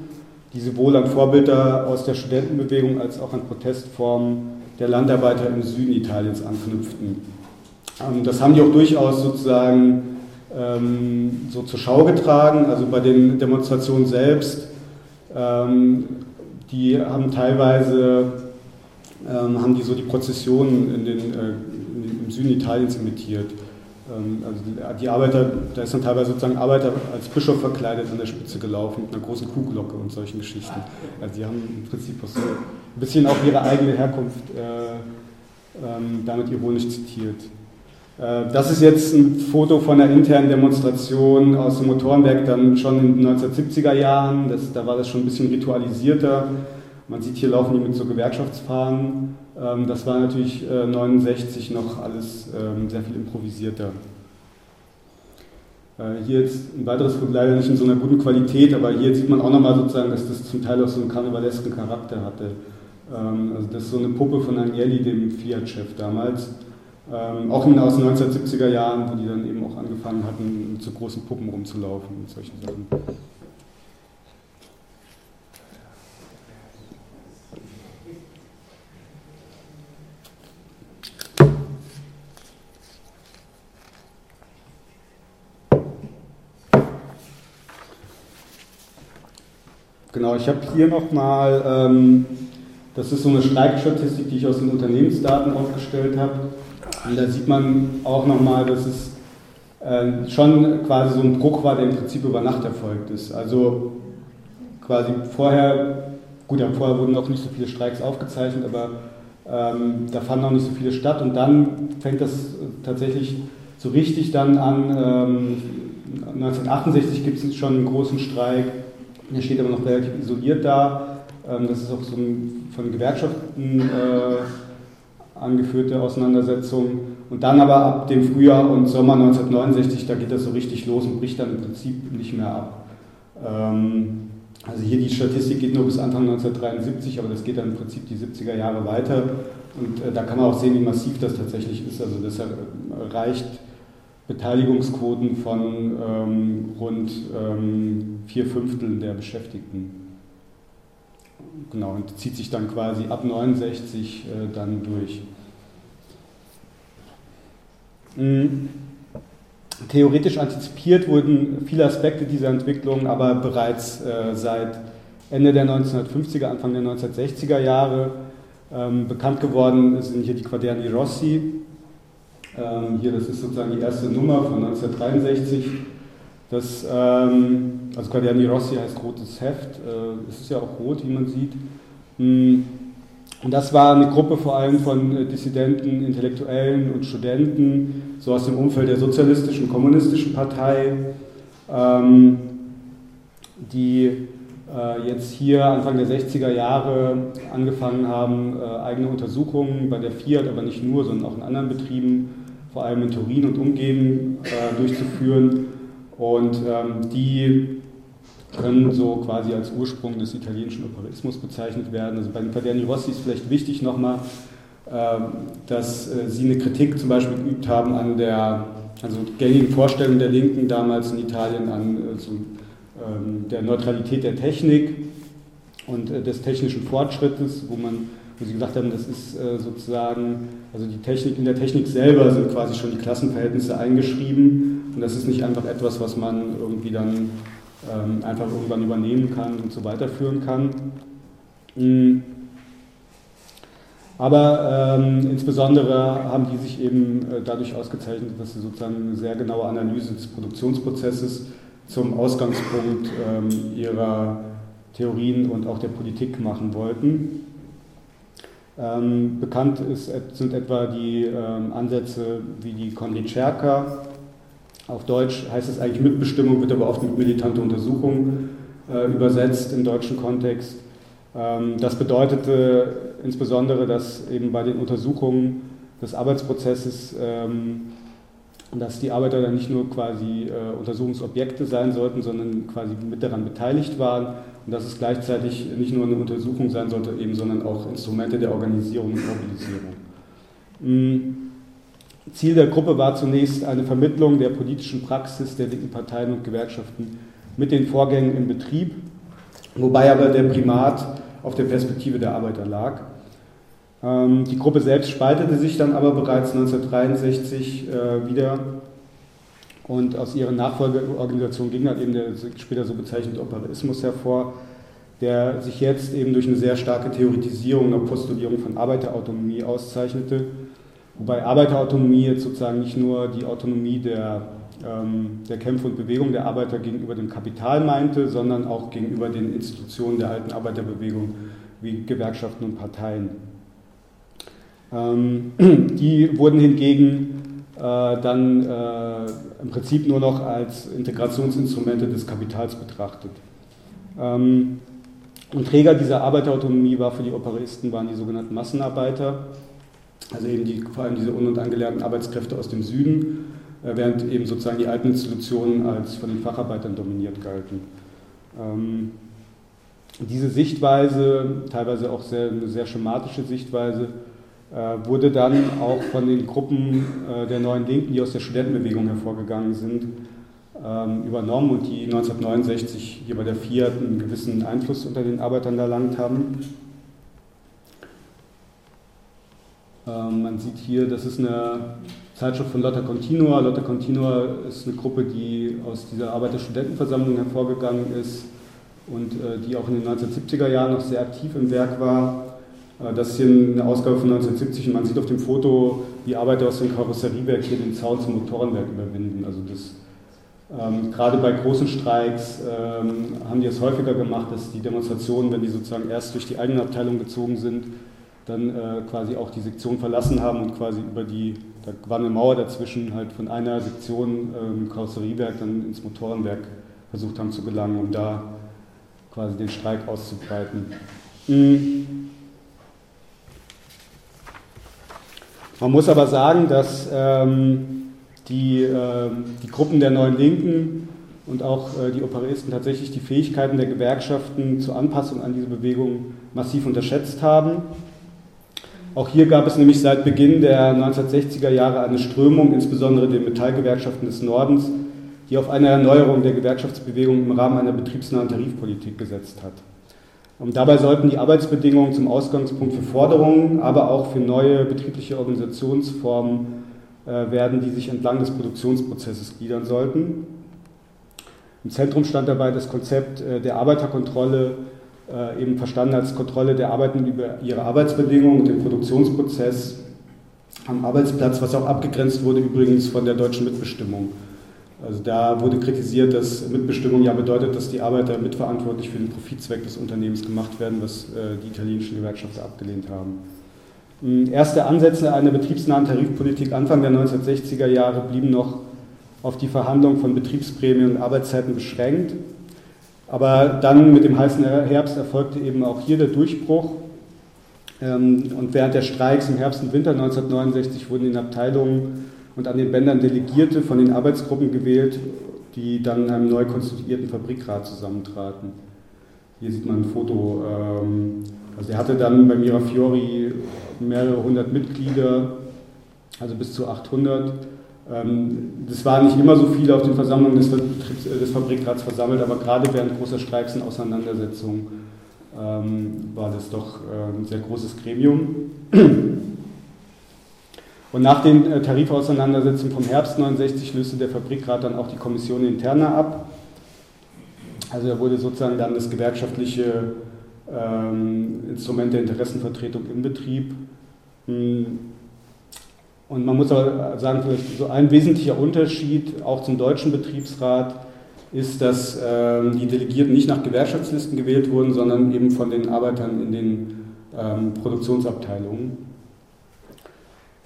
Speaker 1: die sowohl an Vorbilder aus der Studentenbewegung als auch an Protestformen der Landarbeiter im Süden Italiens anknüpften. Ähm, das haben die auch durchaus sozusagen ähm, so zur Schau getragen. Also bei den Demonstrationen selbst, ähm, die haben teilweise haben die so die Prozessionen in den, äh, Süden Italiens imitiert. Also die Arbeiter, da ist dann teilweise sozusagen Arbeiter als Bischof verkleidet an der Spitze gelaufen mit einer großen Kuhglocke und solchen Geschichten. Also die haben im Prinzip auch so ein bisschen auch ihre eigene Herkunft äh, ähm, damit ironisch zitiert. Äh, das ist jetzt ein Foto von einer internen Demonstration aus dem Motorenwerk, dann schon in den 1970er Jahren. Das, da war das schon ein bisschen ritualisierter. Man sieht, hier laufen die mit so Gewerkschaftsfahnen. Ähm, das war natürlich äh, 69 noch alles ähm, sehr viel improvisierter. Äh, hier jetzt ein weiteres Foto leider nicht in so einer guten Qualität, aber hier sieht man auch nochmal sozusagen, dass das zum Teil auch so einen karnevalesken Charakter hatte. Ähm, also das ist so eine Puppe von Agnelli, dem Fiat-Chef damals. Auch aus den 1970er Jahren, wo die dann eben auch angefangen hatten, so großen Puppen rumzulaufen und solche Sachen. Genau, ich habe hier nochmal, ähm, das ist so eine Streikstatistik, die ich aus den Unternehmensdaten aufgestellt habe. Und da sieht man auch nochmal, dass es äh, schon quasi so ein Bruch war, der im Prinzip über Nacht erfolgt ist. Also quasi vorher, gut, ja, vorher wurden auch nicht so viele Streiks aufgezeichnet, aber ähm, da fanden auch nicht so viele statt. Und dann fängt das tatsächlich so richtig dann an. Ähm, 1968 gibt es schon einen großen Streik der steht aber noch relativ isoliert da. Ähm, das ist auch so eine von Gewerkschaften äh, angeführte Auseinandersetzung. Und dann aber ab dem Frühjahr und Sommer 1969, da geht das so richtig los und bricht dann im Prinzip nicht mehr ab. Ähm, Also hier die Statistik geht nur bis Anfang 1973, aber das geht dann im Prinzip die 70er Jahre weiter. Und äh, da kann man auch sehen, wie massiv das tatsächlich ist. Also das erreicht Beteiligungsquoten von ähm, rund ähm, vier Fünfteln der Beschäftigten. Genau, und zieht sich dann quasi ab 69 äh, dann durch. Mhm. Theoretisch antizipiert wurden viele Aspekte dieser Entwicklung aber bereits äh, seit Ende der 1950er, Anfang der 1960er Jahre ähm, bekannt geworden sind hier die Quaderni Rossi. Ähm, hier, das ist sozusagen die erste Nummer von 1963. Das, ähm, also Quaderni Rossi heißt rotes Heft. Äh, es ist ja auch rot, wie man sieht. Hm. Und das war eine Gruppe vor allem von äh, Dissidenten, Intellektuellen und Studenten, so aus dem Umfeld der sozialistischen, kommunistischen Partei, ähm, die äh, jetzt hier Anfang der 60er Jahre angefangen haben, äh, eigene Untersuchungen bei der Fiat, aber nicht nur, sondern auch in anderen Betrieben, vor allem in Turin und Umgeben, durchzuführen. Und ähm, die können so quasi als Ursprung des italienischen Operismus bezeichnet werden. Also bei den Paderni Rossi ist vielleicht wichtig nochmal, ähm, dass äh, sie eine Kritik zum Beispiel geübt haben an der also gängigen Vorstellung der Linken damals in Italien an also, der Neutralität der Technik und äh, des technischen Fortschrittes, wo man wo sie gesagt haben, das ist äh, sozusagen, also die Technik, in der Technik selber sind quasi schon die Klassenverhältnisse eingeschrieben und das ist nicht einfach etwas, was man irgendwie dann ähm, einfach irgendwann übernehmen kann und so weiterführen kann. Mm. Aber ähm, insbesondere haben die sich eben äh, dadurch ausgezeichnet, dass sie sozusagen eine sehr genaue Analyse des Produktionsprozesses zum Ausgangspunkt ähm, ihrer Theorien und auch der Politik machen wollten. Ähm, bekannt ist, sind etwa die ähm, Ansätze wie die Kondicerka, auf Deutsch heißt es eigentlich Mitbestimmung, wird aber oft mit militante Untersuchung äh, übersetzt im deutschen Kontext. Ähm, das bedeutete insbesondere, dass eben bei den Untersuchungen des Arbeitsprozesses, ähm, dass die Arbeiter dann nicht nur quasi äh, Untersuchungsobjekte sein sollten, sondern quasi mit daran beteiligt waren und dass es gleichzeitig nicht nur eine Untersuchung sein sollte, eben, sondern auch Instrumente der Organisierung und Mobilisierung. Mhm. Ziel der Gruppe war zunächst eine Vermittlung der politischen Praxis der linken Parteien und Gewerkschaften mit den Vorgängen im Betrieb, wobei aber der Primat auf der Perspektive der Arbeiter lag. Ähm, die Gruppe selbst spaltete sich dann aber bereits 1963 äh, wieder und aus ihrer Nachfolgeorganisation ging dann eben der später so bezeichnete Operaismus hervor, der sich jetzt eben durch eine sehr starke Theoretisierung und Postulierung von Arbeiterautonomie auszeichnete Wobei Arbeiterautonomie jetzt sozusagen nicht nur die Autonomie der, ähm, der Kämpfe und Bewegung der Arbeiter gegenüber dem Kapital meinte, sondern auch gegenüber den Institutionen der alten Arbeiterbewegung wie Gewerkschaften und Parteien. Ähm, die wurden hingegen äh, dann äh, im Prinzip nur noch als Integrationsinstrumente des Kapitals betrachtet. Ähm, und Träger dieser Arbeiterautonomie war für die Operisten waren die sogenannten Massenarbeiter, also eben die, vor allem diese un- und angelernten Arbeitskräfte aus dem Süden, äh, während eben sozusagen die alten Institutionen als von den Facharbeitern dominiert galten. Ähm, diese Sichtweise, teilweise auch sehr, eine sehr schematische Sichtweise, wurde dann auch von den Gruppen äh, der neuen Linken, die aus der Studentenbewegung hervorgegangen sind, ähm, übernommen und die 1969 hier bei der Fiat einen gewissen Einfluss unter den Arbeitern erlangt haben. Ähm, man sieht hier, das ist eine Zeitschrift von Lotta Continua. Lotta Continua ist eine Gruppe, die aus dieser Arbeiter-Studentenversammlung hervorgegangen ist und äh, die auch in den 1970er Jahren noch sehr aktiv im Werk war. Äh, das ist hier eine Ausgabe von 1970 und man sieht auf dem Foto, wie Arbeiter aus dem Karosseriewerk hier den Zaun zum Motorenwerk überwinden. Also das, ähm, gerade bei großen Streiks ähm, haben die es häufiger gemacht, dass die Demonstrationen, wenn die sozusagen erst durch die eigene Abteilung gezogen sind, dann äh, quasi auch die Sektion verlassen haben und quasi über die, da war eine Mauer dazwischen, halt von einer Sektion ähm, Karosseriewerk dann ins Motorenwerk versucht haben zu gelangen, um da quasi den Streik auszubreiten. Mhm. Man muss aber sagen, dass ähm, die, äh, die Gruppen der Neuen Linken und auch äh, die Operisten tatsächlich die Fähigkeiten der Gewerkschaften zur Anpassung an diese Bewegung massiv unterschätzt haben. Auch hier gab es nämlich seit Beginn der 1960er Jahre eine Strömung, insbesondere den Metallgewerkschaften des Nordens, die auf eine Erneuerung der Gewerkschaftsbewegung im Rahmen einer betriebsnahen Tarifpolitik gesetzt hat. Und dabei sollten die Arbeitsbedingungen zum Ausgangspunkt für Forderungen, aber auch für neue betriebliche Organisationsformen äh, werden, die sich entlang des Produktionsprozesses gliedern sollten. Im Zentrum stand dabei das Konzept äh, der Arbeiterkontrolle, äh, eben verstanden als Kontrolle der Arbeitenden über ihre Arbeitsbedingungen und den Produktionsprozess am Arbeitsplatz, was auch abgegrenzt wurde übrigens von der deutschen Mitbestimmung. Also da wurde kritisiert, dass Mitbestimmung ja bedeutet, dass die Arbeiter mitverantwortlich für den Profitzweck des Unternehmens gemacht werden, was äh, die italienischen Gewerkschaften abgelehnt haben. Hm, erste Ansätze einer betriebsnahen Tarifpolitik Anfang der 1960er Jahre blieben noch auf die Verhandlung von Betriebsprämien und Arbeitszeiten beschränkt. Aber dann mit dem heißen Herbst erfolgte eben auch hier der Durchbruch. Ähm, und während der Streiks im Herbst und Winter 1969 wurden in Abteilungen und an den Bändern Delegierte von den Arbeitsgruppen gewählt, die dann in einem neu konstituierten Fabrikrat zusammentraten. Hier sieht man ein Foto. Ähm, also er hatte dann bei Mirafiori mehrere hundert Mitglieder, also bis zu 800. Ähm, das waren nicht immer so viele auf den Versammlungen des, des Fabrikrats versammelt, aber gerade während großer Streiks und Auseinandersetzungen ähm, war das doch ein sehr großes Gremium. Und nach den äh, Tarifauseinandersetzungen vom Herbst 69 löste der Fabrikrat dann auch die Kommission interna ab. Also da wurde sozusagen dann das gewerkschaftliche ähm, Instrument der Interessenvertretung im Betrieb. Hm. Und man muss aber sagen, so ein wesentlicher Unterschied auch zum deutschen Betriebsrat ist, dass ähm, die Delegierten nicht nach Gewerkschaftslisten gewählt wurden, sondern eben von den Arbeitern in den ähm, Produktionsabteilungen.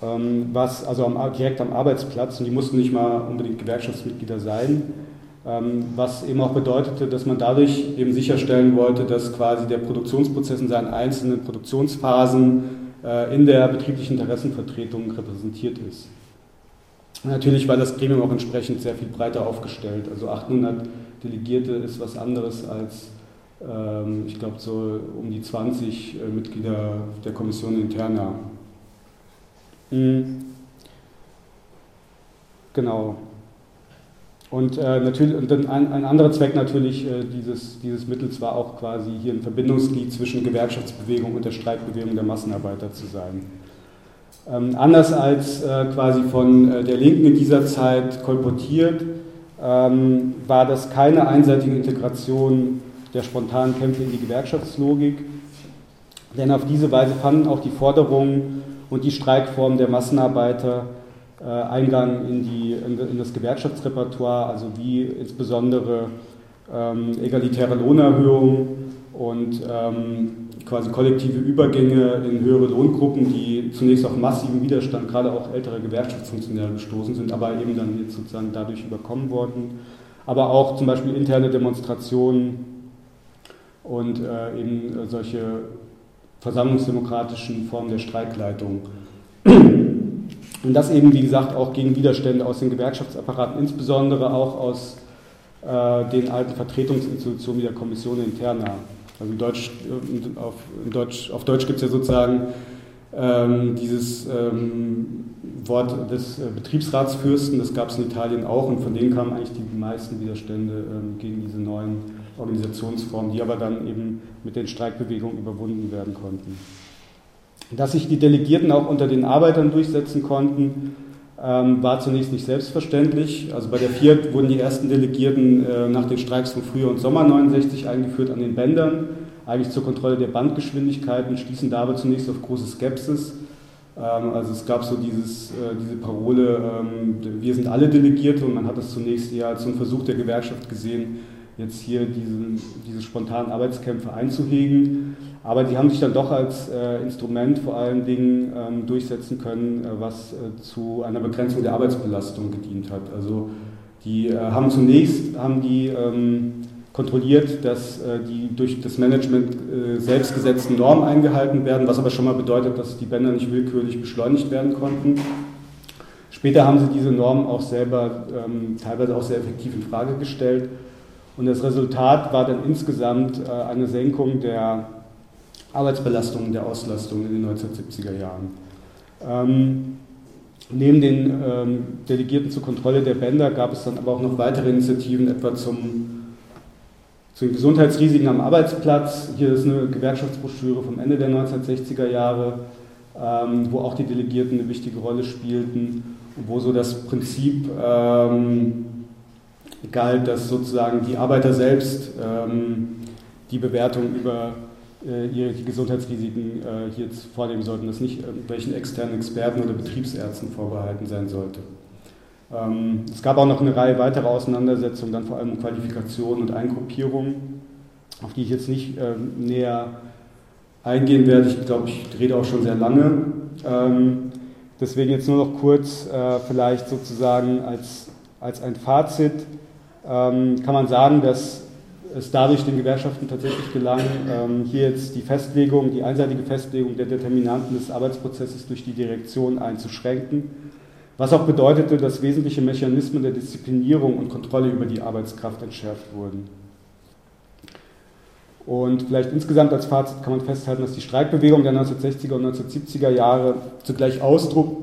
Speaker 1: Ähm, was also am, direkt am Arbeitsplatz, und die mussten nicht mal unbedingt Gewerkschaftsmitglieder sein, ähm, was eben auch bedeutete, dass man dadurch eben sicherstellen wollte, dass quasi der Produktionsprozess in seinen einzelnen Produktionsphasen äh, in der betrieblichen Interessenvertretung repräsentiert ist. natürlich war das Gremium auch entsprechend sehr viel breiter aufgestellt. Also 800 Delegierte ist was anderes als, ähm, ich glaube, so um die 20 äh, Mitglieder der Kommission interna. Mhm. Genau. Und äh, natürlich, und dann ein, ein, anderer Zweck natürlich äh, dieses, dieses Mittels war auch quasi hier ein Verbindungsglied zwischen Gewerkschaftsbewegung und der Streikbewegung der Massenarbeiter zu sein. Ähm, anders als äh, quasi von äh, der Linken in dieser Zeit kolportiert, ähm, war das keine einseitige Integration der spontanen Kämpfe in die Gewerkschaftslogik, denn auf diese Weise fanden auch die Forderungen und die Streikform der Massenarbeiter äh, Eingang in, die, in, das Gewerkschaftsrepertoire, also wie insbesondere ähm, egalitäre Lohnerhöhung und ähm, quasi kollektive Übergänge in höhere Lohngruppen, die zunächst auf massiven Widerstand gerade auch älterer Gewerkschaftsfunktionäre gestoßen sind, aber eben dann jetzt sozusagen dadurch überkommen worden. Aber auch zum Beispiel interne Demonstrationen und äh, eben solche versammlungsdemokratischen Form der Streikleitung. Und das eben, wie gesagt, auch gegen Widerstände aus den Gewerkschaftsapparaten, insbesondere auch aus äh, den alten Vertretungsinstitutionen wie der Kommission interna. Also Deutsch, äh, auf, Deutsch, auf Deutsch gibt es ja sozusagen ähm, dieses ähm, Wort des äh, Betriebsratsfürsten, das gab es in Italien auch und von denen kamen eigentlich die meisten Widerstände ähm, gegen diese neuen Organisationsformen, die aber dann eben mit den Streikbewegungen überwunden werden konnten. Dass sich die Delegierten auch unter den Arbeitern durchsetzen konnten, ähm, war zunächst nicht selbstverständlich. Also bei der Fiat wurden die ersten Delegierten äh, nach den Streiks von Frühjahr und Sommer 69 eingeführt an den Bändern, eigentlich zur Kontrolle der Bandgeschwindigkeiten, stießen dabei zunächst auf große Skepsis. Ähm, also es gab so dieses, äh, diese Parole, ähm, wir sind alle Delegierte und man hat das zunächst eher als so einen Versuch der Gewerkschaft gesehen, jetzt hier diese, diese spontanen Arbeitskämpfe einzuhegen. Aber die haben sich dann doch als äh, Instrument vor allen Dingen ähm, durchsetzen können, äh, was äh, zu einer Begrenzung der Arbeitsbelastung gedient hat. Also die äh, haben zunächst haben die ähm, kontrolliert, dass äh, die durch das Management äh, selbst gesetzten Normen eingehalten werden, was aber schon mal bedeutet, dass die Bänder nicht willkürlich beschleunigt werden konnten. Später haben sie diese Normen auch selber ähm, teilweise auch sehr effektiv in Frage gestellt. Und das Resultat war dann insgesamt äh, eine Senkung der Arbeitsbelastung der Auslastung in den 1970er Jahren. Ähm, neben den ähm, Delegierten zur Kontrolle der Bänder gab es dann aber auch noch weitere Initiativen, etwa zum zu den Gesundheitsrisiken am Arbeitsplatz. Hier ist eine Gewerkschaftsbroschüre vom Ende der 1960er Jahre, ähm, wo auch die Delegierten eine wichtige Rolle spielten und wo so das Prinzip ähm, galt, dass sozusagen die Arbeiter selbst ähm, die Bewertung über äh, die Gesundheitsrisiken äh, hier vornehmen sollten, dass nicht irgendwelchen externen Experten oder Betriebsärzten vorbehalten sein sollte. Ähm, es gab auch noch eine Reihe weiterer Auseinandersetzungen, dann vor allem um Qualifikation und Eingruppierung, auf die ich jetzt nicht ähm, näher eingehen werde. Ich glaube, ich rede auch schon sehr lange. Ähm, deswegen jetzt nur noch kurz, äh, vielleicht sozusagen als, als ein Fazit, kann man sagen, dass es dadurch den Gewerkschaften tatsächlich gelang, hier jetzt die Festlegung, die einseitige Festlegung der Determinanten des Arbeitsprozesses durch die Direktion einzuschränken was auch bedeutete, dass wesentliche Mechanismen der Disziplinierung und Kontrolle über die Arbeitskraft entschärft wurden. Und vielleicht insgesamt als Fazit kann man festhalten, dass die Streikbewegung der 1960er und 1970er Jahre zugleich Ausdruck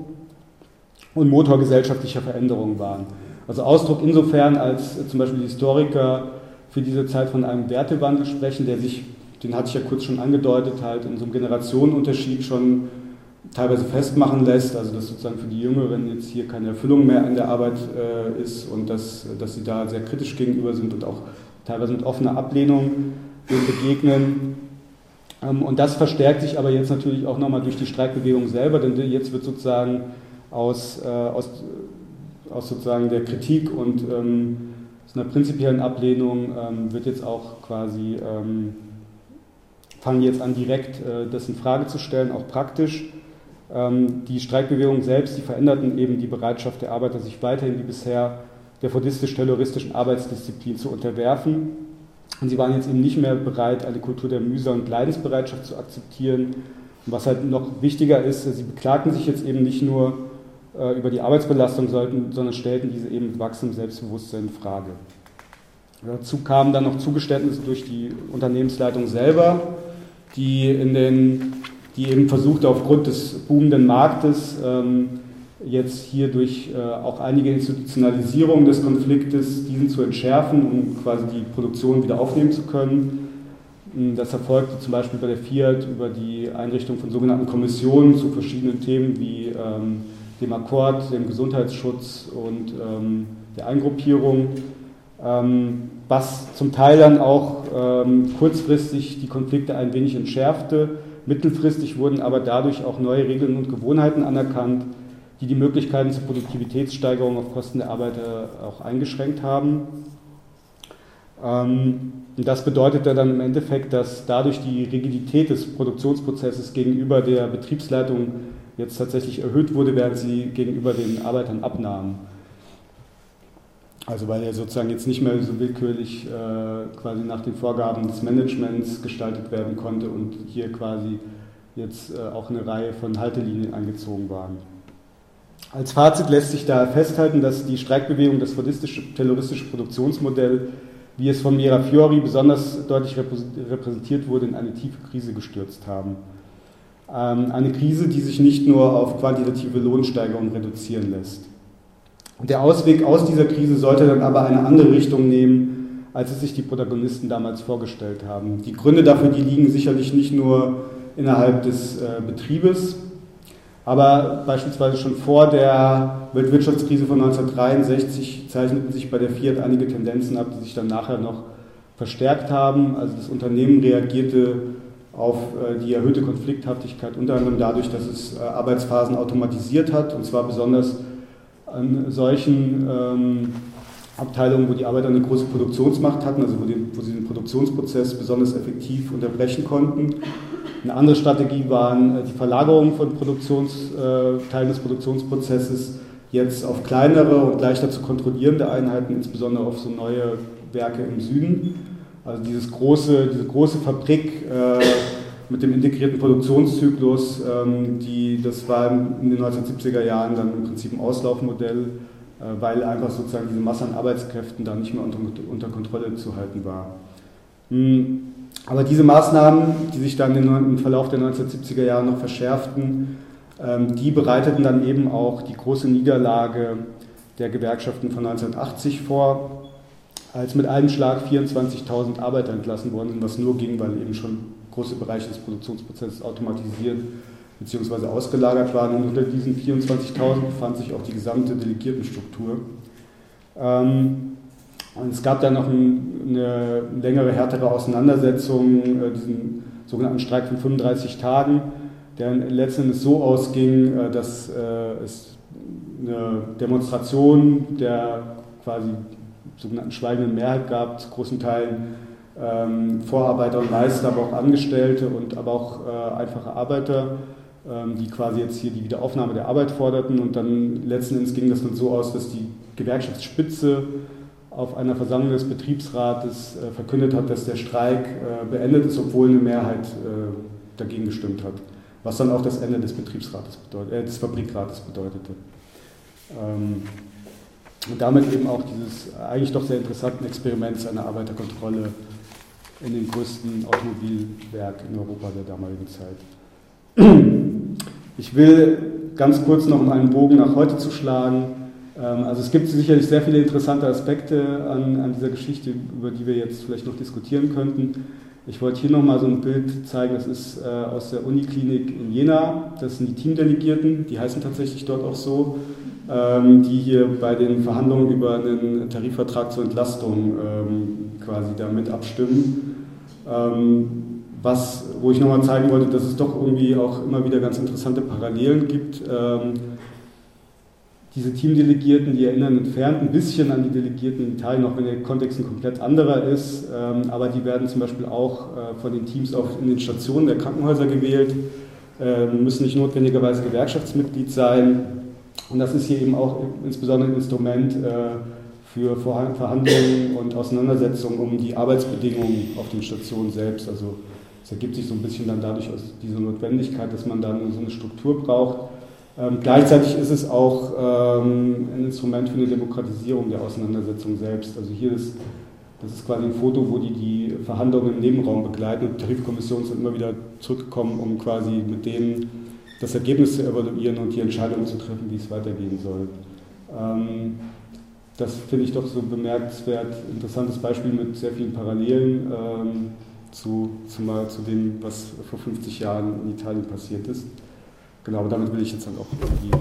Speaker 1: und Motor gesellschaftlicher Veränderungen waren. Also Ausdruck insofern, als zum Beispiel Historiker für diese Zeit von einem Wertewandel sprechen, der sich, den hatte ich ja kurz schon angedeutet, halt in so einem Generationenunterschied schon teilweise festmachen lässt, also dass sozusagen für die Jüngeren jetzt hier keine Erfüllung mehr in der Arbeit äh, ist und dass, dass sie da sehr kritisch gegenüber sind und auch teilweise mit offener Ablehnung begegnen. Ähm, und das verstärkt sich aber jetzt natürlich auch nochmal durch die Streikbewegung selber, denn jetzt wird sozusagen aus, äh, aus, aus sozusagen der Kritik und ähm, aus einer prinzipiellen Ablehnung ähm, wird jetzt auch quasi, ähm, fangen jetzt an direkt äh, das in Frage zu stellen, auch praktisch. Ähm, die Streikbewegung selbst, die veränderten eben die Bereitschaft der Arbeiter, sich weiterhin wie bisher der fordistisch-terroristischen Arbeitsdisziplin zu unterwerfen. Und sie waren jetzt eben nicht mehr bereit, eine Kultur der Mühsal und Leidensbereitschaft zu akzeptieren. Und was halt noch wichtiger ist, sie beklagten sich jetzt eben nicht nur über die Arbeitsbelastung, sondern stellten diese eben mit wachsendem Selbstbewusstsein in Frage. Dazu kamen dann noch Zugeständnisse durch die Unternehmensleitung selber, die in den die eben versuchte, aufgrund des boomenden Marktes ähm, jetzt hier durch äh, auch einige Institutionalisierung des Konfliktes diesen zu entschärfen, um quasi die Produktion wieder aufnehmen zu können. Ähm, das erfolgte zum Beispiel bei der Fiat über die Einrichtung von sogenannten Kommissionen zu verschiedenen Themen wie ähm, dem Akkord, dem Gesundheitsschutz und ähm, der Eingruppierung, ähm, was zum Teil dann auch ähm, kurzfristig die Konflikte ein wenig entschärfte Mittelfristig wurden aber dadurch auch neue Regeln und Gewohnheiten anerkannt, die die Möglichkeiten zur Produktivitätssteigerung auf Kosten der Arbeiter auch eingeschränkt haben. Ähm, das bedeutete dann im Endeffekt, dass dadurch die Rigidität des Produktionsprozesses gegenüber der Betriebsleitung jetzt tatsächlich erhöht wurde, während sie gegenüber den Arbeitern abnahmen. Also weil er sozusagen jetzt nicht mehr so willkürlich äh, quasi nach den Vorgaben des Managements gestaltet werden konnte und hier quasi jetzt äh, auch eine Reihe von Haltelinien angezogen waren. Als Fazit lässt sich da festhalten, dass die Streikbewegung das fordistische-terroristische Produktionsmodell, wie es von Mira Fiori besonders deutlich repräsentiert wurde, in eine tiefe Krise gestürzt haben. Ähm, eine Krise, die sich nicht nur auf quantitative Lohnsteigerung reduzieren lässt. Der Ausweg aus dieser Krise sollte dann aber eine andere Richtung nehmen, als es sich die Protagonisten damals vorgestellt haben. Die Gründe dafür, die liegen sicherlich nicht nur innerhalb des äh, Betriebes, aber beispielsweise schon vor der Weltwirtschaftskrise von 1963 zeichneten sich bei der Fiat einige Tendenzen ab, die sich dann nachher noch verstärkt haben. Also das Unternehmen reagierte auf äh, die erhöhte Konflikthaftigkeit unter anderem dadurch, dass es äh, Arbeitsphasen automatisiert hat, und zwar besonders an solchen ähm, Abteilungen, wo die Arbeiter eine große Produktionsmacht hatten, also wo, die, wo, sie den Produktionsprozess besonders effektiv unterbrechen konnten. Eine andere Strategie waren äh, die Verlagerung von Produktions, äh, Teilen des Produktionsprozesses jetzt auf kleinere und leichter zu kontrollierende Einheiten, insbesondere auf so neue Werke im Süden. Also dieses große, diese große Fabrik äh, mit dem integrierten Produktionszyklus, ähm, die, das war in den 1970er Jahren dann im Prinzip ein Auslaufmodell, äh, weil einfach sozusagen diese Masse an Arbeitskräften da nicht mehr unter, unter Kontrolle zu halten war. Hm, aber diese Maßnahmen, die sich dann im Verlauf der 1970er Jahre noch verschärften, ähm, die bereiteten dann eben auch die große Niederlage der Gewerkschaften von 1980 vor, als mit einem Schlag 24.000 Arbeiter entlassen worden sind, was nur ging, weil eben schon große Bereiche des Produktionsprozesses automatisiert bzw. ausgelagert waren. Und unter diesen 24.000 befand sich auch die gesamte Delegiertenstruktur. Ähm, und es gab dann noch eine längere, härtere Auseinandersetzung, äh, diesen sogenannten Streik von 35 Tagen, der letztendlich so ausging, äh, dass äh, es eine Demonstration der quasi sogenannten schweigenden Mehrheit gab, zu großen Teilen ähm, Vorarbeiter und Meister, aber auch Angestellte und aber auch äh, einfache Arbeiter, ähm, die quasi jetzt hier die Wiederaufnahme der Arbeit forderten. Und dann letzten Endes ging das dann so aus, dass die Gewerkschaftsspitze auf einer Versammlung des Betriebsrates äh, verkündet hat, dass der Streik äh, beendet ist, obwohl eine Mehrheit äh, dagegen gestimmt hat. Was dann auch das Ende des Betriebsrates bedeutet, äh, des Fabrikrates bedeutete. Ähm, und damit eben auch dieses eigentlich doch sehr interessanten Experiments einer Arbeiterkontrolle in dem größten Automobilwerk in Europa der damaligen Zeit. Ich will ganz kurz noch um einen Bogen nach heute zu schlagen. Ähm, also es gibt sicherlich sehr viele interessante Aspekte an, an dieser Geschichte, über die wir jetzt vielleicht noch diskutieren könnten. Ich wollte hier nochmal so ein Bild zeigen, das ist äh, aus der Uniklinik in Jena. Das sind die Teamdelegierten, die heißen tatsächlich dort auch so, die hier bei den Verhandlungen über einen Tarifvertrag zur Entlastung ähm, quasi damit abstimmen. Ähm, was, wo ich nochmal zeigen wollte, dass es doch irgendwie auch immer wieder ganz interessante Parallelen gibt. Ähm, diese Teamdelegierten, die erinnern entfernt ein bisschen an die Delegierten in Italien, auch wenn der Kontext ein komplett anderer ist. Ähm, aber die werden zum Beispiel auch äh, von den Teams auch in den Stationen der Krankenhäuser gewählt, ähm, müssen nicht notwendigerweise Gewerkschaftsmitglied sein. Und das ist hier eben auch insbesondere ein Instrument äh, für Verhandlungen und Auseinandersetzungen um die Arbeitsbedingungen auf den Stationen selbst. Also es ergibt sich so ein bisschen dann dadurch aus dieser Notwendigkeit, dass man dann so eine Struktur braucht ähm, gleichzeitig ist es auch ähm, ein Instrument für eine Demokratisierung der Auseinandersetzung selbst. Also hier ist, das ist quasi ein Foto, wo die die Verhandlungen im Nebenraum begleiten und die Tarifkommissionen sind immer wieder zurückgekommen, um quasi mit denen das Ergebnis zu evaluieren und die Entscheidung zu treffen, wie es weitergehen soll. Ähm, das finde ich doch so bemerkenswert, interessantes Beispiel mit sehr vielen Parallelen ähm, zu, zumal zu dem, was vor 50 Jahren in Italien passiert ist. Genau, aber damit will ich jetzt dann auch die